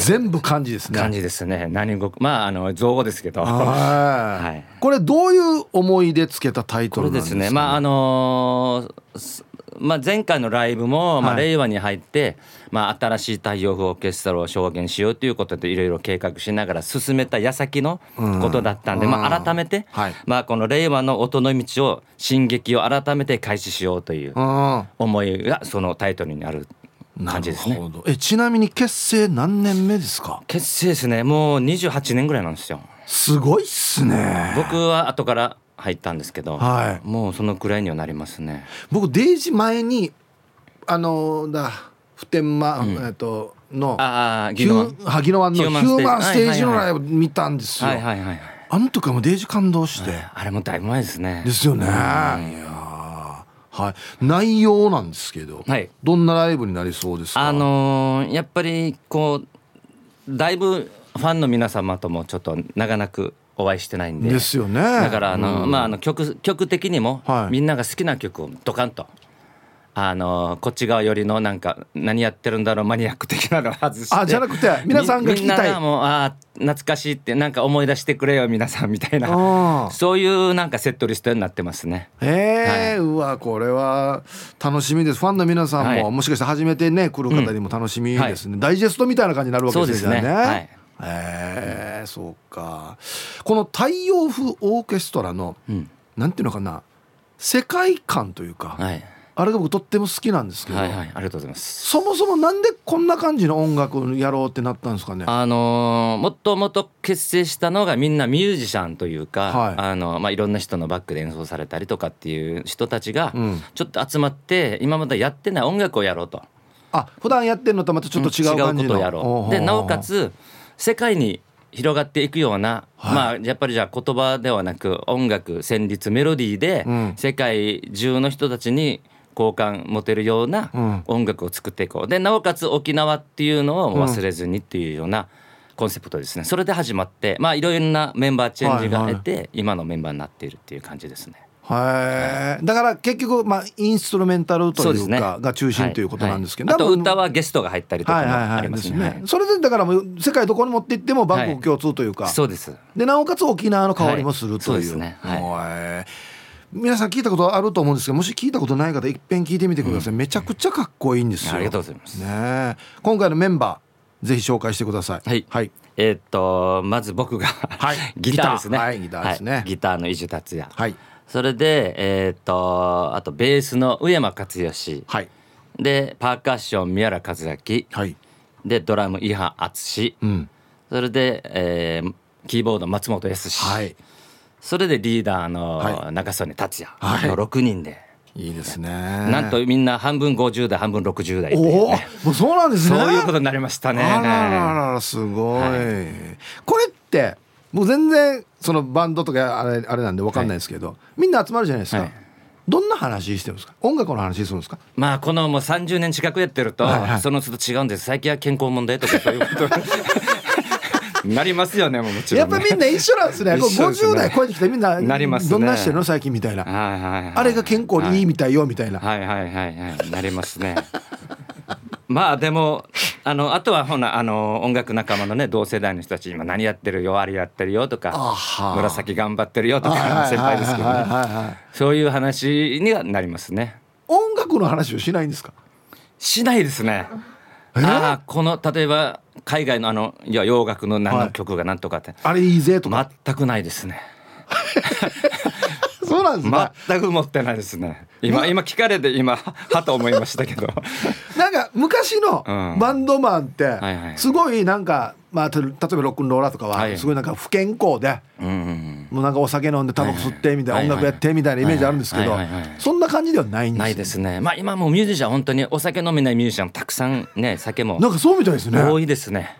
全部漢字ですね。感じですね。何語まああの造語ですけど。はい、はい。これどういう思いでつけたタイトルなんですね。まああのーすまあ、前回のライブも、まあ、はい令和に入って、まあ、新しい太陽風オーケストラを証言しようということでいろいろ計画しながら進めた矢先のことだったんで、うん。まあ、改めて、はい。まあ、この令和の音の道を進撃を改めて開始しようといううん。思いがそのタイトルにある感じですね。なるほど。えちなみに結成何年目ですか？結成ですね。もう28年ぐらいなんですよ。すごいっすね。僕は後から入ったんですけど、はい。もうそのくらいにはなりますね。僕デイジ前にあのだ普天間、うん。えっとのああ萩野湾。のヒューマンステージ。のライブブ見たんですよ、はいはいはいはい。あの時はもうデージ感動して、あれもだいぶ前ですね。ですよね、いやー。はい。内容なんですけど、はい。どんなライブになりそうですか？あのーやっぱりこうだいぶファンの皆様ともちょっと長々くお会いしてないんで。ですよね。だからあの、うん。まああの曲曲的にも、はい。みんなが好きな曲をドカンと。あのこっち側よりのなんか何やってるんだろうマニアック的なのを外して。あじゃなくて皆さんが聞きたい。みみんながもうあー懐かしいってなんか思い出してくれよ皆さんみたいな。<laughs> そういうなんかセットリストになってますね。えーうわこれは楽しみです。ファンの皆さんも、はい。もしかして初めてね来る方にも楽しみですね、ダイジェストみたいな感じになるわけですよねそうですね。はいえーそうか。この太陽風オーケストラの、うん。なんていうのかな世界観というか、はい。あれが僕とっても好きなんですけど、はいはいありがとうございます。そもそもなんでこんな感じの音楽をやろうってなったんですかね？あのーもっともと結成したのがみんなミュージシャンというか、はい。あのまあ、いろんな人のバックで演奏されたりとかっていう人たちがうん。ちょっと集まって今までやってない音楽をやろうと。あ普段やってるのとまたちょっと違う感じの、ん違うことをやろう。でなおかつ世界に広がっていくような、はい。まあやっぱりじゃあ言葉ではなく音楽旋律メロディーでうん。世界中の人たちに好感持てるようなうん。音楽を作っていこう。でなおかつ沖縄っていうのを忘れずにっていうようなコンセプトですね。それで始まってまあいろいろなメンバーチェンジが得て、今のメンバーになっているっていう感じですね。はいだから結局まあインストルメンタルというかが中心ということなんですけど、はい。はい。あと歌はゲストが入ったりとかもはいはいはい。ありますね。ですね、はいそれでだからもう世界どこに持って行っても万国共通というか、そうです。でなおかつ沖縄の香りもするという,、ね。皆さん聞いたことあると思うんですけどもし聞いたことない方いっぺん聞いてみてください、めちゃくちゃかっこいいんですよ。ありがとうございます。ね。え今回のメンバーぜひ紹介してください。はい。はい、えーっとまず僕が、はい。<laughs> ギターですね。ギター。はいギターですね。はい。ギターの伊集達也。はいそれでえーっとあとベースの上山克義。はい。でパーカッション宮原和明。はい。でドラム伊波敦。うん。それで、えーキーボード松本康。はい。それでリーダーのはい。中曽根達也。はい。の6人で、いいですね。なんとみんな半分50代半分60代っていうおおねもうそうなんですね。そういうことになりましたね。あららららすごい、はこれってもう全然そのバンドとかあれあれなんで分かんないですけど、みんな集まるじゃないですか、はい。どんな話してるんですか？音楽の話するんですか？まあこのもう30年近くやってると、はいはい。その都度違うんです。最近は健康問題とか <laughs> そういうこと。に <laughs> なりますよねもちろん、ね、やっぱりみんな一緒なんですね。こう一緒ですね。50代超えてきてみんななりますね。どんなしてるの？最近みたいな、はいはいはいあれが健康にいいみたいよみたいな、はいはいはいはい。なりますね。<laughs> まあでもあのあとはほなあの音楽仲間のね同世代の人たち今何やってるよあれやってるよとか紫頑張ってるよとはいはいはいか先輩ですけどはいね。はいはいそういう話にはなりますね。音楽の話をしないんですか？しないですね。え？ああこの例えば海外のあのいや洋楽の何の曲が何とかって、あれいいぜとか、全くないですね。<laughs> そうなんですね、全く持ってないですね。今今。聞かれて今はと思いましたけど。<laughs> なんか昔のうん。バンドマンってすごいなんかまあて例えばロックンローラーとかははい。すごいなんか不健康でもうなんかお酒飲んでタバコ吸ってみたいな音楽やってみたいなイメージあるんですけどそんな感じではないんですないですね。まあ今もうミュージシャン本当にお酒飲めないミュージシャンたくさんね酒も。なんかそうみたいですね。多いですね。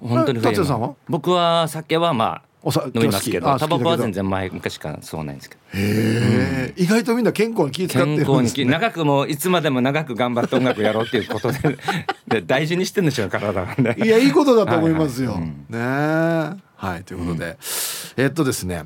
本当に達也さんは？僕は酒はまお酒あ飲みますけどタバコは全然前昔からそうないんですけど。へえ意外とみんな健康に気遣って健るんですね長くもういつまでも長く頑張って音楽やろうっていうことで <laughs> で大事にしてるんでしょう体なんでいやいいことだと思いますよ。はいはい。ね。えはいということで、えっとですね。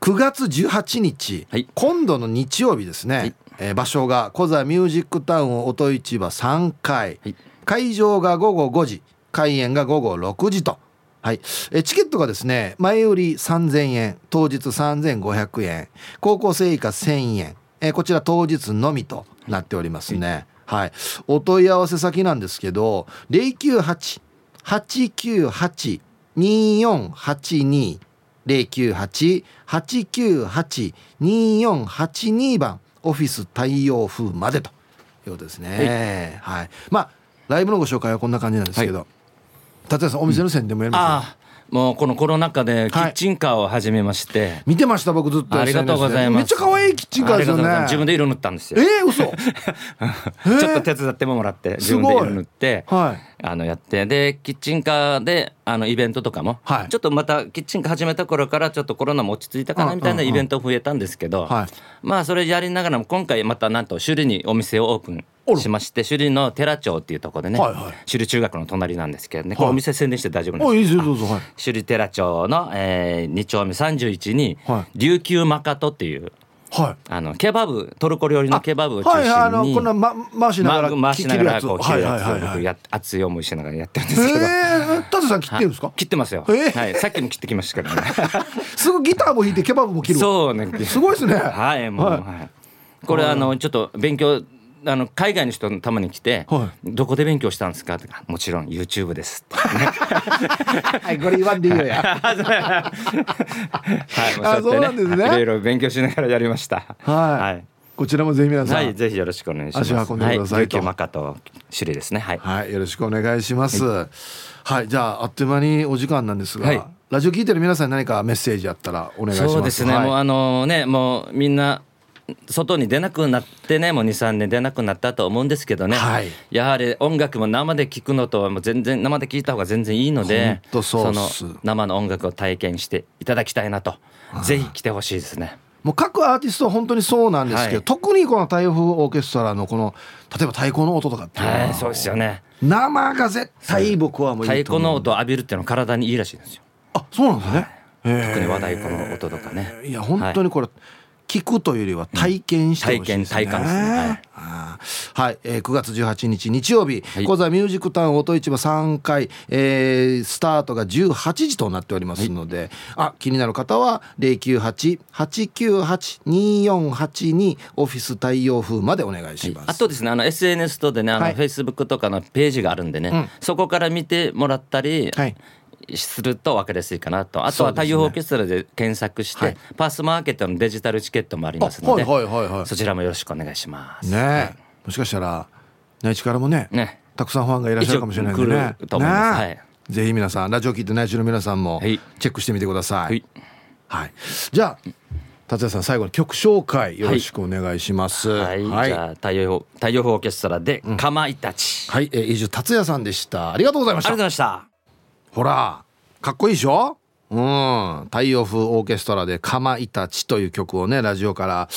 9月18日、はい。今度の日曜日ですね、はい。えー場所がコザミュージックタウン音市場3階、はい。会場が午後5時開演が午後6時と。はい、えーチケットがですね前売り3000円当日3500円高校生以下1000円、えーこちら当日のみとなっておりますね。はい、お問い合わせ先なんですけど098-898-2482 098-898-2482番オフィス太陽風までということですね。はい、まあライブのご紹介はこんな感じなんですけど、達也さんお店の宣伝もやりまああもうこのコロナ禍でキッチンカーを始めまして、見てました僕ずっとありがとうございます。めっちゃ可愛いキッチンカーですよね。自分で色塗ったんですよ。えー、嘘。<laughs> ちょっと手伝ってもらって自分で色塗って、はい。あのやって。でキッチンカーであのイベントとかも、はい。ちょっとまたキッチンカー始めた頃からちょっとコロナも落ち着いたかうんなみたいなイベント増えたんですけど、はい。まあそれやりながらも今回またなんと首里にお店をオープンしまして首里の寺町っていうところでね、はいはい。首里中学の隣なんですけどね、はい。お店宣伝して大丈夫なんおです。いいですよどうぞはい。首里寺町の、えー、2丁目31に、はい。琉球マカトっていうはい。あのケバブトルコ料理のケバブを中心に、はいはいあのこんな、ま、回しながらま回しながらこう僕や熱い思いしながらやってるんでえすけど、ー、タツさん切ってるんですか、切ってますよ、えー。はい、さっきも切ってきましたからね。<laughs> すぐギターも弾いてケバブも切る。そうねすごいですね。はいもう、ははいい。これあのちょっと勉強あの海外の人のたまに来て、はどこで勉強したんですか?」とか「もちろん YouTube です」<laughs> はいこれ言わんでいいよや <laughs> はい、もあそうなんですねいろいろ勉強しながらやりました。はいこちらもぜひ皆さん、はい、ぜひよろしくお願いします。足運んでくださいとマカと種類ですね。はい。はい、よろしくお願いします。はい、じゃああっという間にお時間なんですが、はいラジオ聞いてる皆さんに何かメッセージあったらお願いします。そうですね、はいもうあのねもうみんな外に出なくなってねもう23年出なくなったと思うんですけどね、はい。やはり音楽も生で聴くのとはもう全然生で聴いた方が全然いいのでその生の音楽を体験していただきたいなと。ぜひ来てほしいですね。もう各アーティストは本当にそうなんですけど、はい。特にこの台風オーケストラのこの例えば太鼓の音とかっていうのは、はい、そうですよね。生が絶対僕はもうい太いと思う。鼓の音を浴びるっていうのは体にいいらしいんですよ。あそうなんですね、へ特に和太鼓の音とかね。えいや本当にこれ、聞くというよりは体験してほしいですね、体験体感ですね。はいはい、えー、9月18日日曜日、い。講座ミュージックタウン音市場3回、えースタートが18時となっておりますので、あ気になる方は098-898-2482オフィス太陽風までお願いします、あとですねあの SNS とでねあの、はい。Facebook とかのページがあるんでね、ん。そこから見てもらったりはいすると分かりやすいかなと。あとは太陽オーケストラで検索して、はい。パースマーケットのデジタルチケットもありますので、あはい。はい。はい。はい。そちらもよろしくお願いします。ねえ、もしかしたら内地からもねね。たくさんファンがいらっしゃるかもしれないんでね。来ると思います。ねえ。はいぜひ皆さんラジオ聞いて内地の皆さんもはい。チェックしてみてください、はい。はい、じゃあ達也さん最後に曲紹介よろしくお願いします。はい、はい、じゃあ太陽太陽風オーケストラで「かまいたち」はい、えー、伊集達也さんでした。ありがとうございました。ありがとうご。ざいました。ほら、かっこいいでしょ？うん、太陽風オーケストラで「かまいたち」という曲をねラジオから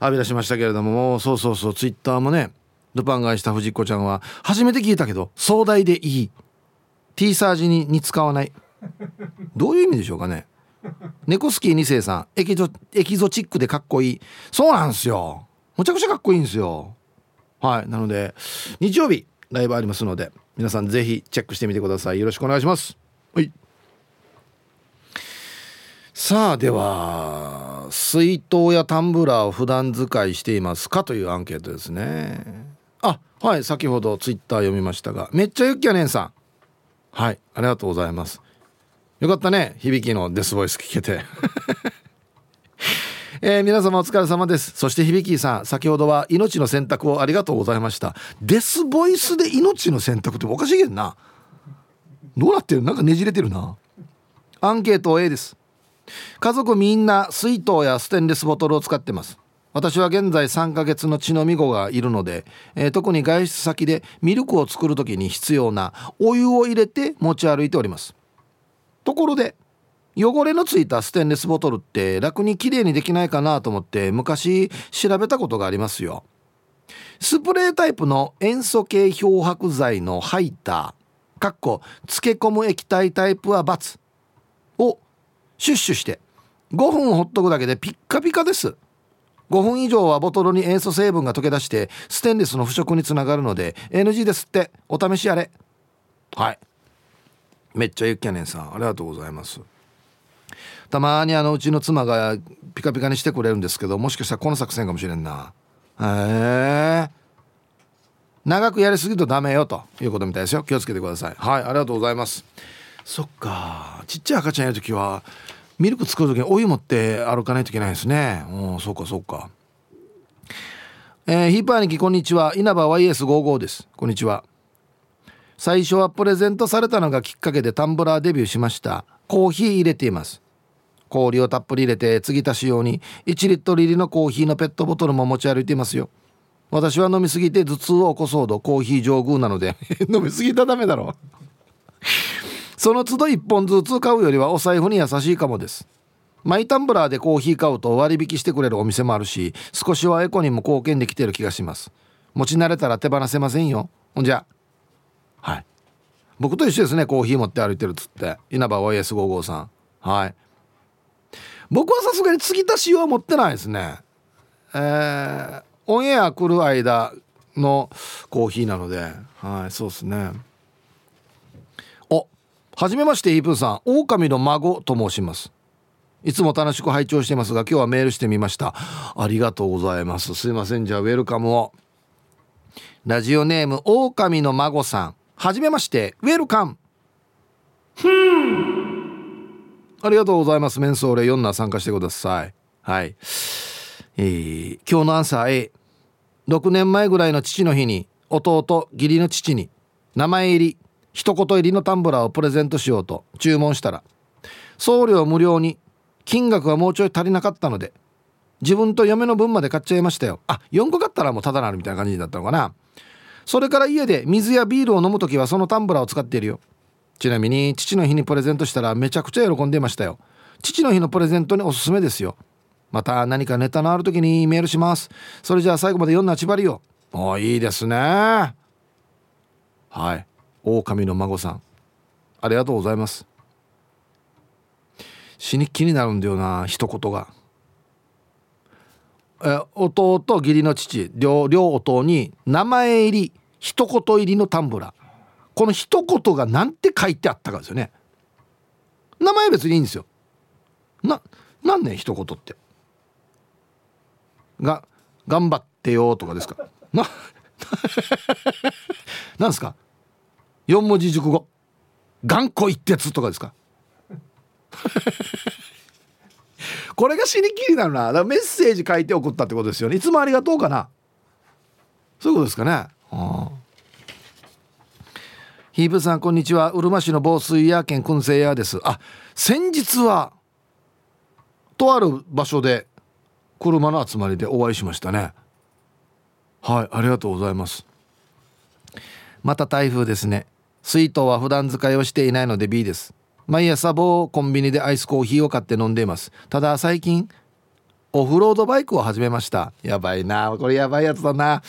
浴び出しましたけれどももうそうそうそうツイッターもねルパンがした藤子ちゃんは初めて聞いたけど壮大でいい。T サージにに使わない。どういう意味でしょうかね。猫スキー2世さんエキゾエキゾチックでかっこいい。そうなんですよ。むちゃくちゃかっこいいんですよ。はい。なので日曜日ライブありますので皆さんぜひチェックしてみてください。よろしくお願いします。はい。さあでは水筒やタンブラーを普段使いしていますかというアンケートですね。あはい先ほどツイッター読みましたがめっちゃゆっきゃねんさん。はいありがとうございます。よかったね響きのデスボイス聞けて。<laughs> えー皆様お疲れ様です。そして響さん先ほどは命の選択をありがとうございました。デスボイスで命の選択っておかしいけどな。どうなってる？なんかねじれてるな。アンケート A です。家族みんな水筒やステンレスボトルを使ってます。私は現在3ヶ月の血のみ子がいるので、えー特に外出先でミルクを作る時に必要なお湯を入れて持ち歩いております。ところで汚れのついたステンレスボトルって楽にきれいにできないかなと思って昔調べたことがありますよ。スプレータイプの塩素系漂白剤のハイターかっこ漬け込む液体タイプは×をシュッシュして。5分ほっとくだけでピッカピカです。5分以上はボトルに塩素成分が溶け出してステンレスの腐食につながるので NG ですって。お試しあれ。はい。めっちゃゆっきゃねんさん。ありがとうございます。たまにあのうちの妻がピカピカにしてくれるんですけどもしかしたらこの作戦かもしれんな。へえ。長くやりすぎるとダメよということみたいですよ。気をつけてください。はいありがとうございます。そっかちっちゃい赤ちゃんいる時はミルク作る時にお湯持って歩かないといけないですね。うんそうかそうか。えーヒーパー兄貴こんにちは。稲葉 YS55 です。こんにちは。最初はプレゼントされたのがきっかけでタンブラーデビューしました。コーヒー入れています。氷をたっぷり入れて継ぎ足し用に1リットル入りのコーヒーのペットボトルも持ち歩いていますよ。私は飲みすぎて頭痛を起こすほどコーヒー上宮なので <laughs> 飲みすぎたらダメだろ。その都度1本ずつ買うよりはお財布に優しいかもです。マイタンブラーでコーヒー買うと割引してくれるお店もあるし少しはエコにも貢献できてる気がします。持ち慣れたら手放せませんよ。ほんじゃ。はい。僕と一緒ですねコーヒー持って歩いてるっつって。稲葉 YS55 さん。はい。僕はさすがに継ぎ足しは持ってないですね。えー、オンエア来る間のコーヒーなのではいそうですね。おはじめましてイープンさん。狼の孫と申します。いつも楽しく拝聴していますが今日はメールしてみました。ありがとうございます。すいません。じゃあウェルカムを。ラジオネーム狼の孫さん。はじめましてウェルカム。ありがとうございます。メンソーレ4な参加してください。はいえー、今日のアンサー A6 年前ぐらいの父の日に弟義理の父に名前入り一言入りのタンブラーをプレゼントしようと注文したら送料無料に金額がもうちょい足りなかったので自分と嫁の分まで買っちゃいましたよ。あ4個買ったらもうただなるみたいな感じだったのかな。それから家で水やビールを飲む時はそのタンブラーを使っているよ。ちなみに父の日にプレゼントしたらめちゃくちゃ喜んでいましたよ。父の日のプレゼントにおすすめですよ。また何かネタのある時にメールします。それじゃあ最後まで読んだちばりよおいいですね。はい。狼の孫さん。ありがとうございます。死に気になるんだよな一言が。え弟義理の父両両弟に名前入り一言入りのタンブラー。この一言が何て書いてあったかですよね。名前別にいいんですよ。な何ね一言って。が頑張ってよとかですか？<laughs> な <laughs> なんですか？四文字熟語。頑固一徹とかですか？<laughs> これが死にきりなのなだからメッセージ書いて送ったってことですよね。いつもありがとうかな？そういうことですかね、はあ、ヒーブさんこんにちは。うるま市の防水屋兼燻製屋です。あ先日はとある場所で車の集まりでお会いしましたね。はいありがとうございます。また台風ですね。水筒は普段使いをしていないので B です。毎朝某コンビニでアイスコーヒーを買って飲んでいます。ただ最近オフロードバイクを始めました。やばいなこれやばいやつだな。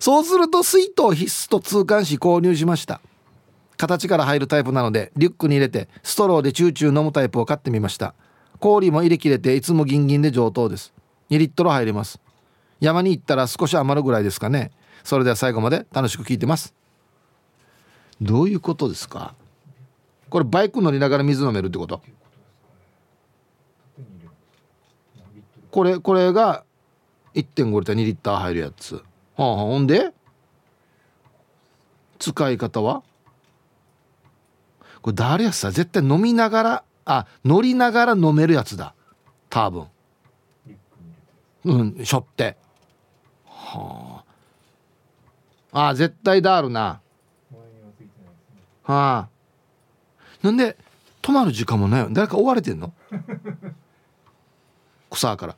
そうすると水筒必須と痛感し購入しました。形から入るタイプなのでリュックに入れてストローでチューチュー飲むタイプを買ってみました。氷も入れ切れていつもギンギンで上等です。2リットル入ります。山に行ったら少し余るぐらいですかね。それでは最後まで楽しく聞いてます。どういうことですか？これバイク乗りながら水飲めるってこと？これこれが1.5リッター2リッター入るやつ。はあ、はあ、ほんで？使い方は？これ誰やさ絶対飲みながらあ乗りながら飲めるやつだ。多分うんしょって。はあ。あ絶対だあるな。はあ。なんで止まる時間もない誰か追われてんの？<laughs> 草から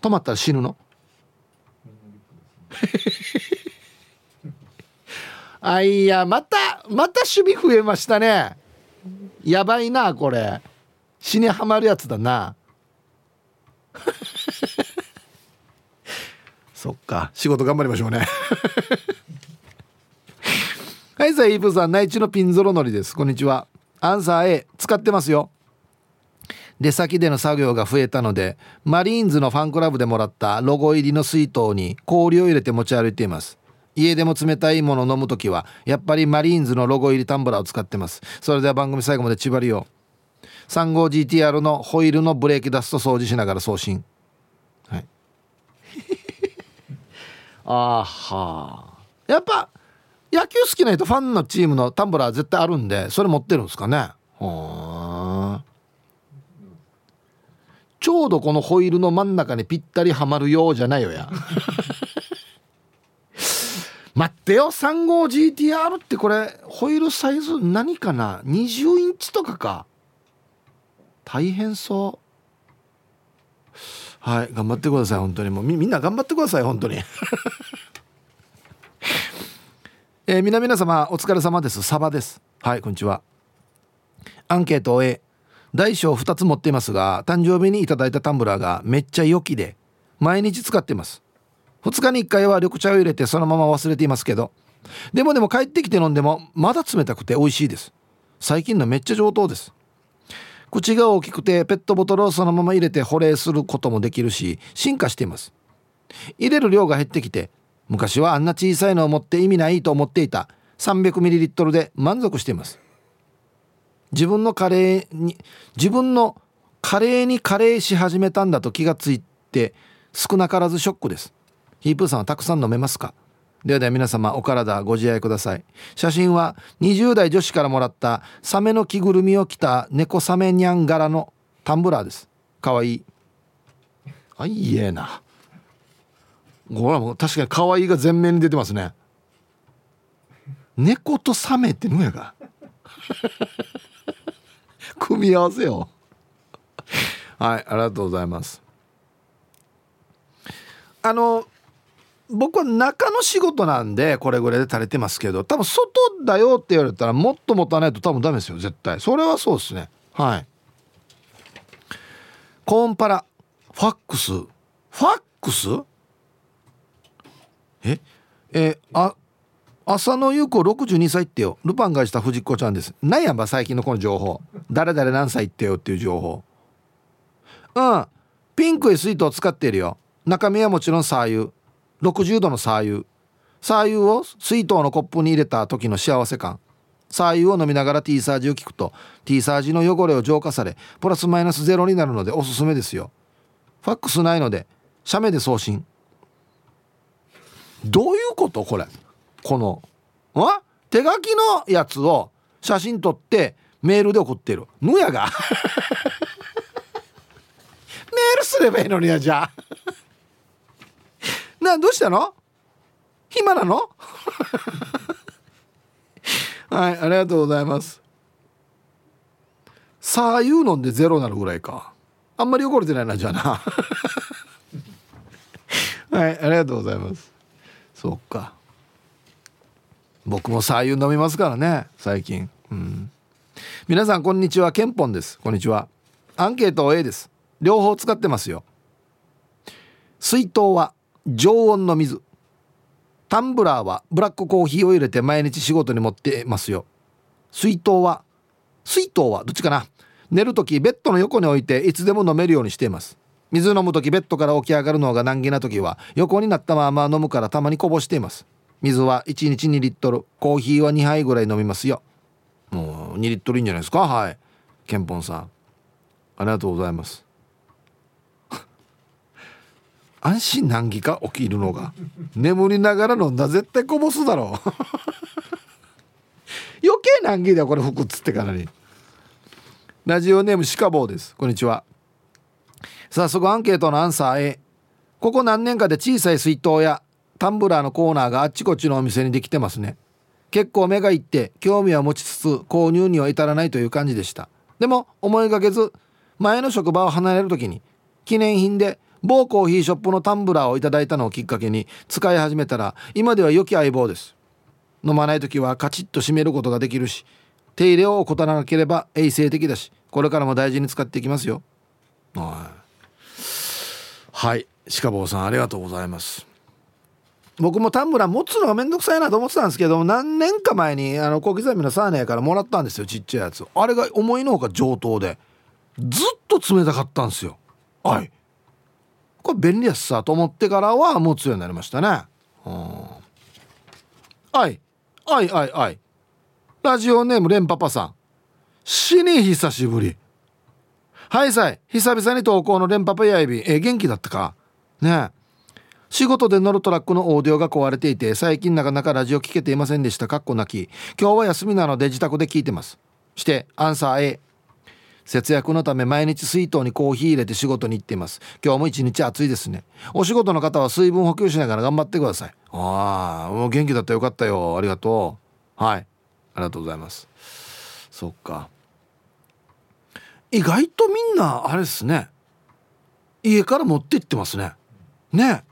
止まったら死ぬの？あいやまたまた守備増えましたね。やばいなこれ。死にはまるやつだなそっか。仕事頑張りましょうね。<laughs> はいさあイープさん内地のピンゾロのりです。こんにちは。アンサー A 使ってますよ。出先での作業が増えたのでマリーンズのファンクラブでもらったロゴ入りの水筒に氷を入れて持ち歩いています。家でも冷たいものを飲む時はやっぱりマリーンズのロゴ入りタンブラーを使ってます。それでは番組最後まで縛りよ 35GTR のホイールのブレーキダスト掃除しながら送信はいあはあやっぱ野球好きな人ファンのチームのタンブラー絶対あるんでそれ持ってるんですかね？はちょうどこのホイールの真ん中にぴったりはまるようじゃないよや。<laughs> 待ってよ 35GTR ってこれホイールサイズ何かな？20インチとかか。大変そう。はい頑張ってください本当に。もうみんな頑張ってください本当に。<laughs> えー、皆皆様お疲れ様です。サバです。はいこんにちは。アンケートを終え大小2つ持っていますが誕生日にいただいたタンブラーがめっちゃ良きで毎日使ってます。2日に1回は緑茶を入れてそのまま忘れていますけどでもでも帰ってきて飲んでもまだ冷たくて美味しいです。最近のめっちゃ上等です。口が大きくてペットボトルをそのまま入れて保冷することもできるし進化しています。入れる量が減ってきて昔はあんな小さいのを持って意味ないと思っていた 300ml で満足しています。自分のカレーに自分のカレーにカレーし始めたんだと気がついて少なからずショックです。ヒープーさんはたくさん飲めますか？ではでは皆様お体ご自愛ください。写真は20代女子からもらったサメの着ぐるみを着た猫サメニャン柄のタンブラーです。かわいい。あいいえな。これはもう確かに可愛いが全面に出てますね。猫とサメってのやが。<laughs> 組み合わせよ。はいありがとうございます。あの僕は中の仕事なんでこれぐらいで垂れてますけど多分外だよって言われたらもっと持たないと多分ダメですよ絶対。それはそうですね。はい。コーンパラ。ファックス。ファックス？え？えあ浅野ゆう子62歳ってよ。ルパンがした藤子ちゃんです。なんやば最近のこの情報。誰々何歳ってよっていう情報。うん。ピンクいスイートを使っているよ。中身はもちろんサー油60度のサー油サー油を水筒のコップに入れた時の幸せ感。サー油を飲みながら T サージを聞くと T サージの汚れを浄化されプラスマイナスゼロになるのでおすすめですよ。ファックスないので写メで送信。どういうことこれ？このあ手書きのやつを写真撮ってメールで送ってる。ぬやが。<laughs> メールすればいいのにやじゃあ。などうしたの？暇なの？<laughs> はいありがとうございます。さあ言うのんでゼロなるぐらいか。あんまり汚れてないなじゃあな。<laughs> はいありがとうございます。そっか。僕もさあ湯飲みますからね最近。うん。皆さんこんにちは。ケンポンです。こんにちは。アンケート A です。両方使ってますよ。水筒は常温の水。タンブラーはブラックコーヒーを入れて毎日仕事に持ってますよ。水筒は水筒はどっちかな？寝る時ベッドの横に置いていつでも飲めるようにしています。水飲む時ベッドから起き上がるのが難儀な時は横になったまま飲むからたまにこぼしています。水は1日2リットルコーヒーは2杯ぐらい飲みますよ。もう2リットルいいんじゃないですか？はい。ケンポンさん。ありがとうございます。安心難儀か起きるのが眠りながら飲んだ絶対こぼすだろう。<laughs> 余計難儀だよこれ服っつってからにラジオネームシカボーです。こんにちは。早速アンケートのアンサー A ここ何年かで小さい水筒やタンブラーのコーナーがあっちこっちのお店にできてますね。結構目がいって興味は持ちつつ購入には至らないという感じでした。でも思いがけず前の職場を離れる時に記念品で某コーヒーショップのタンブラーをいただいたのをきっかけに使い始めたら今では良き相棒です。飲まない時はカチッと閉めることができるし手入れを怠らなければ衛生的だしこれからも大事に使っていきますよ。はい。はい。鹿坊さんありがとうございます。僕もタンブラー持つのがめんどくさいなと思ってたんですけど何年か前にあの小刻みのサーネーからもらったんですよちっちゃいやつあれが思いのほか上等でずっと冷たかったんですよ。はい。これ便利やすさと思ってからは持つようになりましたね。うん。はい。はいはいはい。ラジオネームレンパパさん。死に久しぶり。はいさい。久々に投稿のレンパパやいび。え元気だったか？ね。仕事で乗るトラックのオーディオが壊れていて最近なかなかラジオ聞けていませんでした。かっこなき。今日は休みなので自宅で聞いてます。してアンサー A 節約のため毎日水筒にコーヒー入れて仕事に行っています。今日も一日暑いですね。お仕事の方は水分補給しながら頑張ってください。ああもう元気だったよかったよ。ありがとう。はい。ありがとうございます。そっか。意外とみんなあれですね。家から持って行ってますね。ね。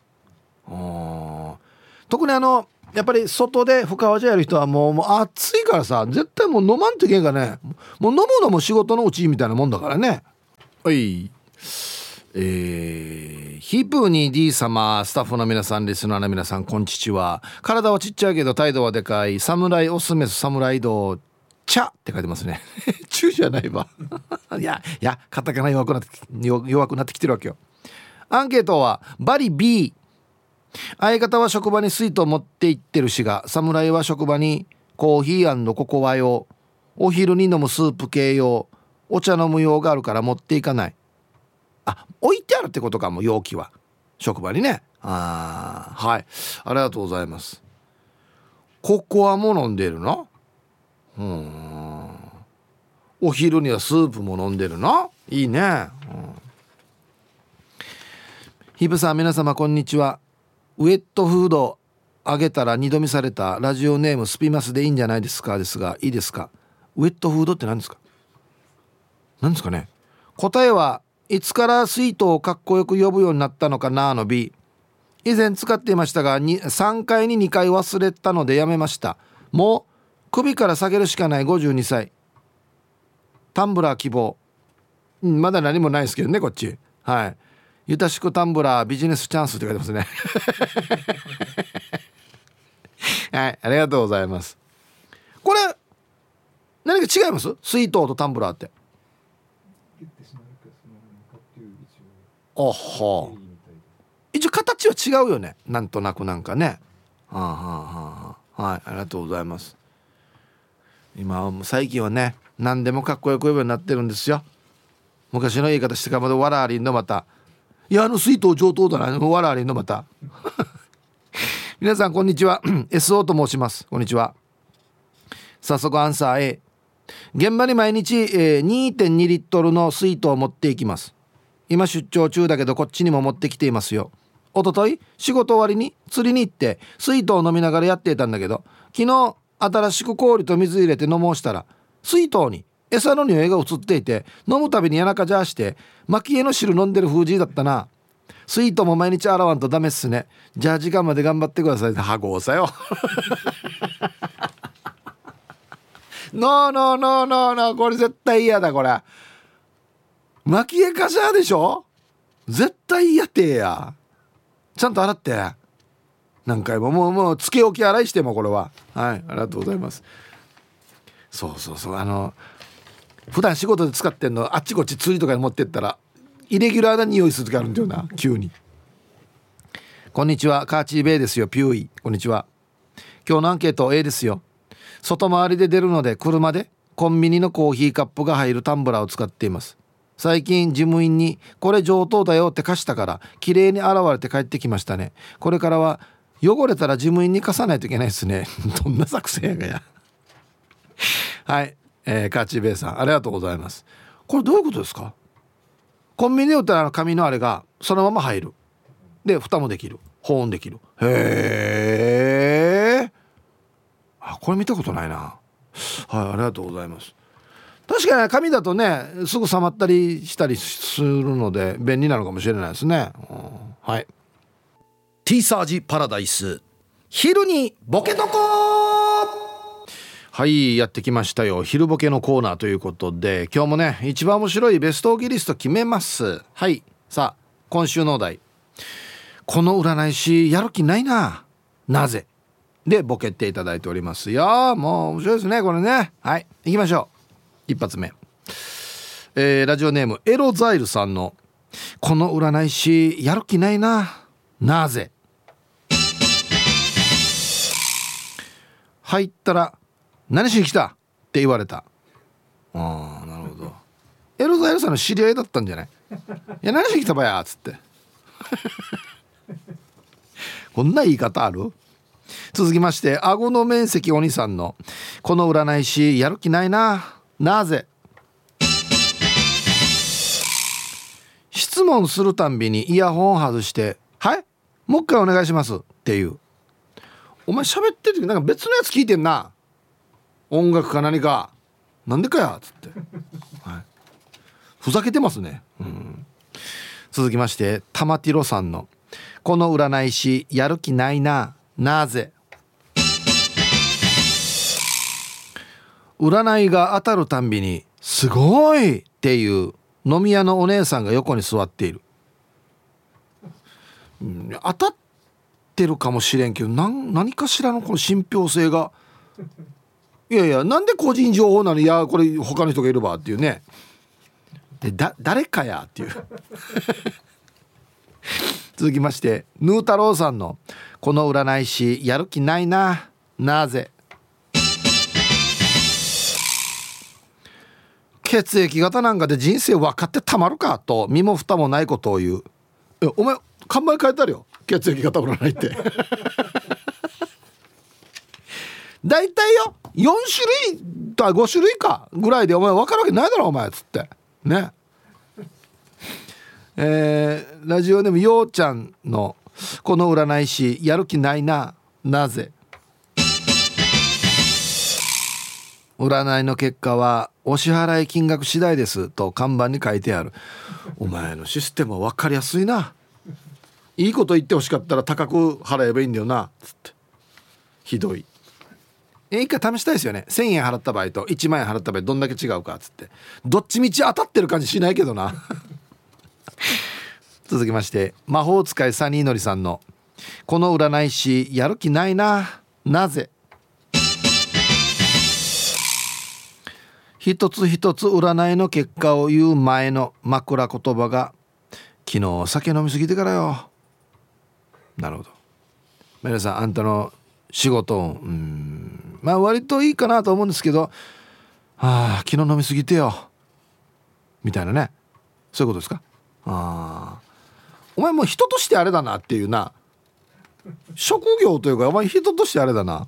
あ特にあのやっぱり外で深川茶やる人はもうもう暑いからさ絶対もう飲まんといけんがね。もう飲むのも仕事のうちみたいなもんだからね。はい。えー、ヒープーに D 様スタッフの皆さんリスナーの皆さんこんちちは。体はちっちゃいけど態度はでかい。侍オスメス侍道茶って書いてますね。<laughs> チュじゃないわ。<laughs> いやいやカタカナ弱くなって弱くなってきてるわけよ。アンケートはバリ B 相方は職場に水筒持って行ってるしが侍は職場にコーヒーココア用お昼に飲むスープ系用お茶飲む用があるから持っていかない。あ置いてあるってことかも容器は。職場にね。あはい。ありがとうございます。ココアも飲んでるの？うん。お昼にはスープも飲んでるの？いいね、うん、ヒブさん皆様こんにちは。ウェットフードあげたら二度見されたラジオネームスピマスでいいんじゃないですか？ですがいいですか？ウェットフードって何ですか？何ですかね？答えはいつから水筒をかっこよく呼ぶようになったのかなの？B 以前使っていましたが3回に2回忘れたのでやめました。もう首から下げるしかない。52歳。タンブラー希望。まだ何もないですけどねこっち。はい。ゆたしくタンブラービジネスチャンスって書いてますね。<laughs> はいありがとうございます。これ何か違います？水筒とタンブラーって。あは。一応形は違うよね。なんとなくなんかね。はあはあはあ。はいありがとうございます。今最近はね何でもかっこよく呼ぶようになってるんですよ。昔の言い方してからまだわらありんのまたいやあの水筒上等だな。わらありんのまた。<laughs> 皆さんこんにちは。<clears throat> SO と申します。こんにちは。早速アンサー A 現場に毎日、えー、2.2リットルの水筒を持っていきます。今出張中だけどこっちにも持ってきていますよ。おととい仕事終わりに釣りに行って水筒を飲みながらやっていたんだけど昨日新しく氷と水入れて飲もうしたら水筒に餌の匂いが移っていて飲むたびに谷中ジャーして蒔絵の汁飲んでる風じだったな。水筒も毎日洗わんとダメっすね。じゃあ時間まで頑張ってください。はごうさよ。<laughs> ノーノーノーノー。ノーこれ絶対嫌だこれ。蒔絵かしゃでしょ？絶対嫌てや。ちゃんと洗って。何回ももうもうつけ置き洗いしてもこれは。はいありがとうございます。そうそうそう。あの普段仕事で使ってんのあっちこっち釣りとかに持ってったらイレギュラーな匂いする時あるんだよな急に。こんにちはカーチーベイですよピューイ。こんにちは。今日のアンケート A ですよ。外回りで出るので車でコンビニのコーヒーカップが入るタンブラーを使っています。最近事務員にこれ上等だよって貸したから綺麗に洗われて帰ってきましたね。これからは汚れたら事務員に貸さないといけないですね。<laughs> どんな作戦やがや。はい、えー、カチベイさんありがとうございます。これどういうことですか？コンビニで売ったら紙のあれがそのまま入る。で蓋もできる。保温できる。へえあこれ見たことないな。はいありがとうございます。確かに紙だとねすぐ冷まったりしたりするので便利なのかもしれないですね、うん、はい。ティーサージパラダイス。昼にボケとこはいやってきましたよ。昼ボケのコーナーということで今日もね一番面白いベストオギリスト決めます。はいさあ今週のお題。この占い師やる気ないな。なぜ？でボケていただいておりますよ。もう面白いですねこれね。はい行きましょう。一発目。えー、ラジオネームエロザイルさんの「この占い師やる気ないな。なぜ?」入ったら「何しに来た?」って言われた。ああなるほど。エロザエルさんの知り合いだったんじゃない？いや何しに来たばや？っつって。<laughs> こんな言い方ある？続きまして顎の面積お兄さんの「この占い師やる気ないな。なぜ?」質問するたんびにイヤホン外して「はい？もう一回お願いします」っていう。お前喋ってる時なんか別のやつ聞いてんな。音楽か何か。なんでかや。っつって、はい、ふざけてますね、うん、続きまして玉ティロさんの「この占い師やる気ないな。なぜ?」占いが当たるたんびに「すごい!」っていう飲み屋のお姉さんが横に座っている、うん、当たってるかもしれんけど何何かしらのこの信憑性がいやいやなんで個人情報なの？いやこれ他の人がいるわっていうね。でだ誰かや？っていう。<laughs> 続きましてヌー太郎さんの「この占い師やる気ないな。なぜ?」血液型なんかで人生分かってたまるか？と身も蓋もないことを言う。お前看板書いてあるよ。血液型占いって。大体よ4種類と5種類かぐらいでお前分かるわけないだろお前っつって。ね。えー、ラジオネームようちゃんの「この占い師やる気ないななぜ?」占いの結果はお支払い金額次第ですと看板に書いてある。お前のシステムは分かりやすいな。いいこと言ってほしかったら高く払えばいいんだよなつって。ひどい。一回試したいですよね。1,000円払った場合と1万円払った場合どんだけ違うかっつって。どっちみち当たってる感じしないけどな。<laughs> 続きまして魔法使いサニーのりさんの「この占い師やる気ないな。なぜ?」一つ一つ占いの結果を言う前の枕言葉が「昨日酒飲みすぎてからよ」なるほど。皆さんあんたの仕事うんまあ割といいかなと思うんですけど「ああ昨日飲みすぎてよ」みたいなね。そういうことですか？ああお前もう人としてあれだなっていうな。職業というかお前人としてあれだな。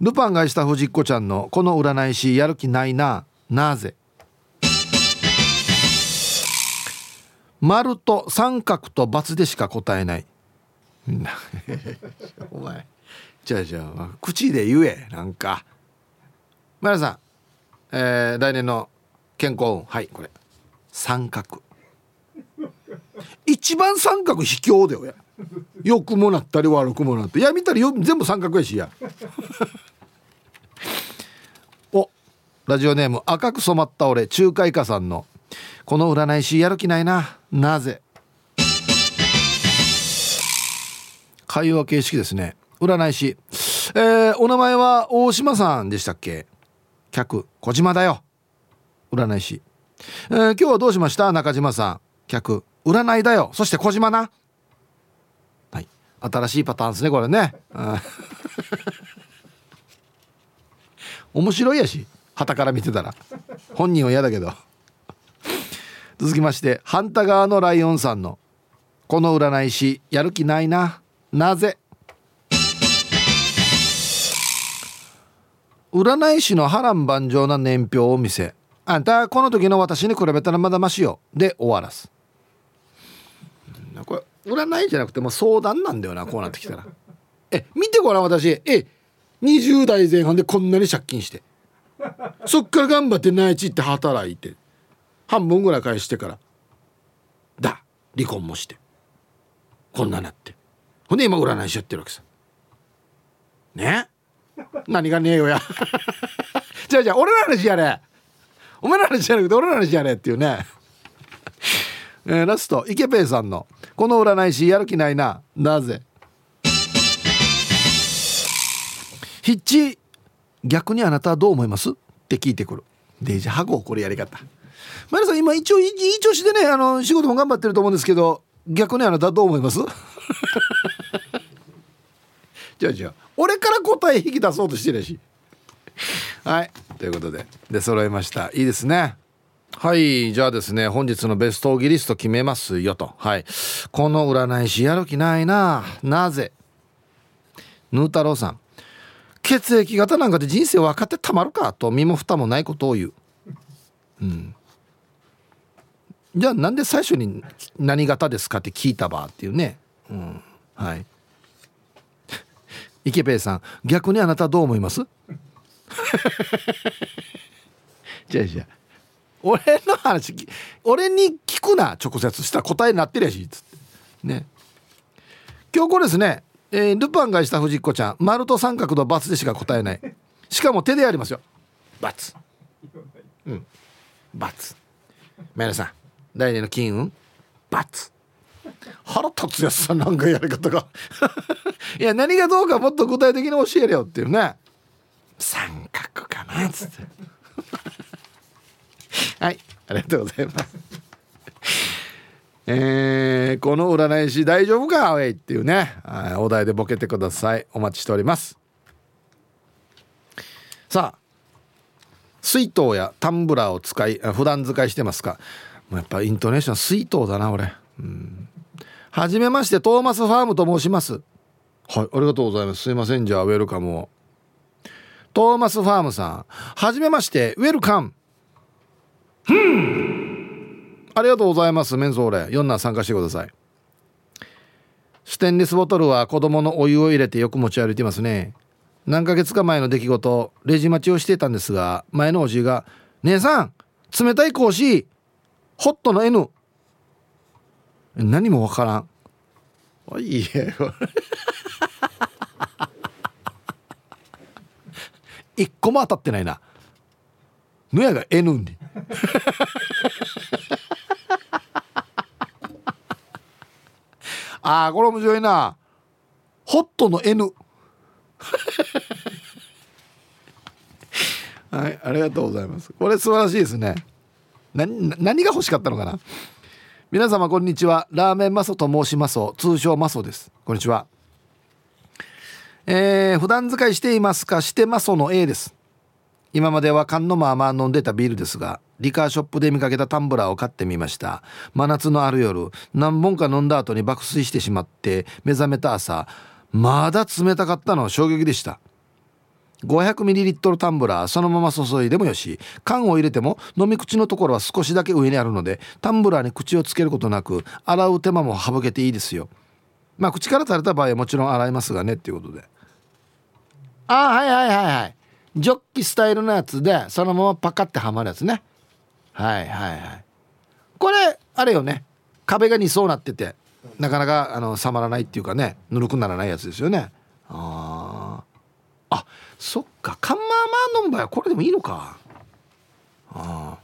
ルパンがした藤子ちゃんのこの占い師やる気ないな。なぜ？丸と三角と×でしか答えない。<laughs> お前。じゃあじゃあ口で言えなんか。皆さん、えー、来年の健康運はいこれ。三角。一番三角卑怯だよや。良くもなったり悪くもなっていや見たら全部三角やしや。<laughs> おラジオネーム赤く染まった俺中華イカさんの。この占い師やる気ないな。なぜ？会話形式ですね。占い師。えー、お名前は大島さんでしたっけ？客小島だよ。占い師、えー、今日はどうしました？中島さん。客占いだよ。そして小島な。はい。新しいパターンですねこれね。<laughs> 面白いやし。旗から見てたら。本人は嫌だけど。続きましてハンタ側のライオンさんの「この占い師やる気ないな。なぜ?」占い師の波乱万丈な年表を見せ「あんたこの時の私に比べたらまだましよ」で終わらす。これ占いじゃなくても相談なんだよなこうなってきたら。<laughs> え見てごらん私。え20代前半でこんなに借金して。そっから頑張って内地行って働いて。半分ぐらい返してから。だ離婚もして。こんななって。ほんで今占いしちゃってるわけさ。ね？何がねえよや。じゃあじゃあ俺の話やれ。お前らの話じゃなくて俺の話やれっていうね。えー、ラスト池ペイさんの「この占い師やる気ないな。なぜ?」ヒッチ逆にあなたはどう思います？って聞いてくる。デイジハゴこれやり方。マリさん今一応いい調子でねあの仕事も頑張ってると思うんですけど逆にあなたはどう思います？じゃあじゃあ。俺から答え引き出そうとしてるし。はい。ということで。で揃えました。いいですね。はい。じゃあですね本日のベストオギリスト決めますよと。はい。この占い師やる気ないな。なぜ？ヌー太郎さん。血液型なんかで人生分かってたまるか？と身も蓋もないことを言う、うん、じゃあなんで最初に何型ですかって聞いたばっていうね。うん。はい。池ペイさん逆にあなたどう思います？じゃあじゃあ俺の話俺に聞くな直接したら答えになってるやしつって。ね。今日これですね、えー、ルパンがした藤子ちゃん丸と三角の×でしか答えない。しかも手でやりますよ×うん×皆さん来年の金運×腹立つやつさなんかやり方が。<laughs> いや何がどうかもっと具体的に教えるよっていうね。三角かなっつって。<laughs> はいありがとうございます。えー、この占い師大丈夫か？おいっていうね。お題でボケてください。お待ちしております。さあ水筒やタンブラーを使い普段使いしてますか？やっぱイントネーション水筒だな俺。うんはじめましてトーマスファームと申します。はいありがとうございます。すいませんじゃあウェルカムを。トーマスファームさんはじめましてウェルカム。ありがとうございますメンソーレ。4な参加してください。ステンレスボトルは子供のお湯を入れてよく持ち歩いてますね。何ヶ月か前の出来事レジ待ちをしていたんですが前のおじいが「姉さん冷たいコーヒー。ホットの N」何もわからん。おいえ。<laughs> 一個も当たってないな。のやが N にああこれ面白いな。ホットの N はいありがとうございます。これ素晴らしいですね。何何が欲しかったのかな？皆様こんにちは。ラーメンマソと申します。通称マソです。こんにちは。えー、普段使いしていますか？してマソの A です。今までは缶のまま飲んでたビールですがリカーショップで見かけたタンブラーを買ってみました。真夏のある夜何本か飲んだ後に爆睡してしまって目覚めた朝まだ冷たかったのは衝撃でした。500ml タンブラーそのまま注いでもよし缶を入れても飲み口のところは少しだけ上にあるのでタンブラーに口をつけることなく洗う手間も省けていいですよ。まあ口から垂れた場合はもちろん洗いますがねっていうことで。ああはいはいはいはい。ジョッキスタイルのやつでそのままパカってはまるやつね。はいはいはい。これあれよね。壁が2層なっててなかなかあの収まらないっていうかねぬるくならないやつですよね。あああそっか。カンマーマーノンバイはこれでもいいのか。あ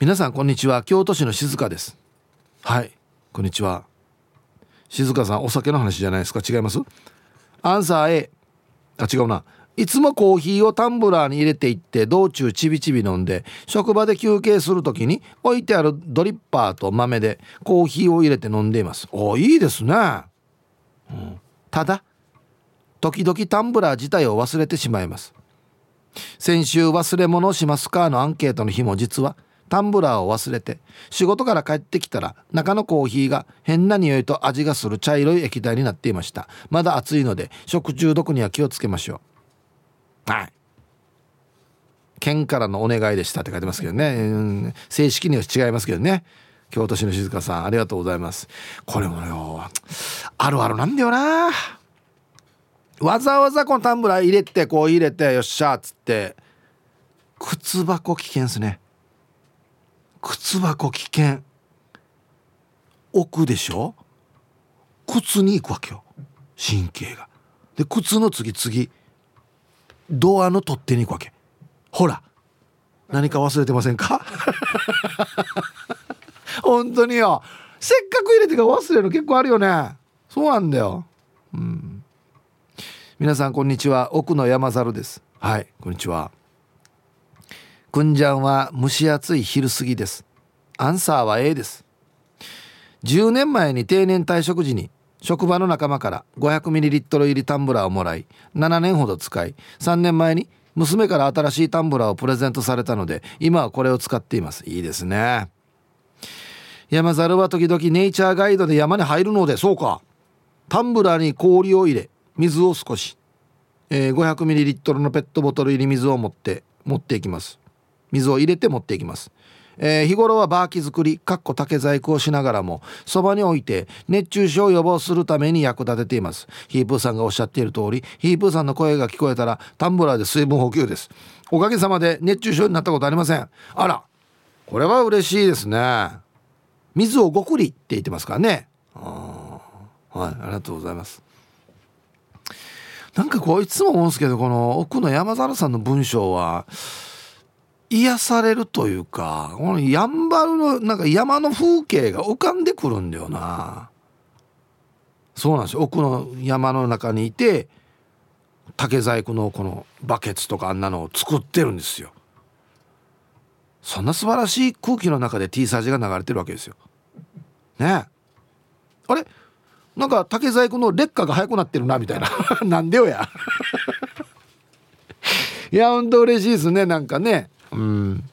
皆さんこんにちは。京都市の静香です。はい。こんにちは。静香さんお酒の話じゃないですか？違います？アンサー A あ違うな。いつもコーヒーをタンブラーに入れていって道中ちびちび飲んで職場で休憩する時に置いてあるドリッパーと豆でコーヒーを入れて飲んでいます。おいいですね、うん、ただ時々タンブラー自体を忘れてしまいます。先週忘れ物をしますかのアンケートの日も実はタンブラーを忘れて仕事から帰ってきたら中のコーヒーが変な匂いと味がする茶色い液体になっていました。まだ暑いので食中毒には気をつけましょう。はい。県からのお願いでしたって書いてますけどね、うん、正式には違いますけどね。京都市の静香さんありがとうございます。これもよあるあるなんだよな。わざわざこのタンブラー入れてこう入れてよっしゃっつって。靴箱危険ですね。靴箱危険。置くでしょ？靴に行くわけよ。神経が。で靴の次次ドアの取っ手に行くわけ。ほら。何か忘れてませんか？<laughs> 本当によ。せっかく入れてから忘れるの結構あるよね。そうなんだよ。うん。皆さんこんにちは。奥の山猿です。はいこんにちは。くんじゃんは蒸し暑い昼過ぎです。アンサーは A です。10年前に定年退職時に職場の仲間から 500ml 入りタンブラーをもらい7年ほど使い3年前に娘から新しいタンブラーをプレゼントされたので今はこれを使っています。いいですね。山猿は時々ネイチャーガイドで山に入るのでそうか。タンブラーに氷を入れ水を少し、えー、500ml のペットボトル入り水を持って持っていきます。水を入れて持っていきます。えー日頃はバーキ作りかっこ竹細工をしながらもそばに置いて熱中症を予防するために役立てています。ヒープーさんがおっしゃっている通りヒープーさんの声が聞こえたらタンブラーで水分補給です。おかげさまで熱中症になったことありません。あらこれは嬉しいですね。水をごくりって言ってますからね。はいありがとうございます。なんかこういつも思うんですけどこの奥の山猿さんの文章は癒されるというかこのやんばるのなんか山の風景が浮かんでくるんだよな。そうなんですよ。奥の山の中にいて竹細工のこのバケツとかあんなのを作ってるんですよ。そんな素晴らしい空気の中で T サージが流れてるわけですよ。ねあれ？なんか竹細工の劣化が早くなってるなみたいな。<laughs> なんでよや。<laughs> いやほんと嬉しいですねなんかね。うん。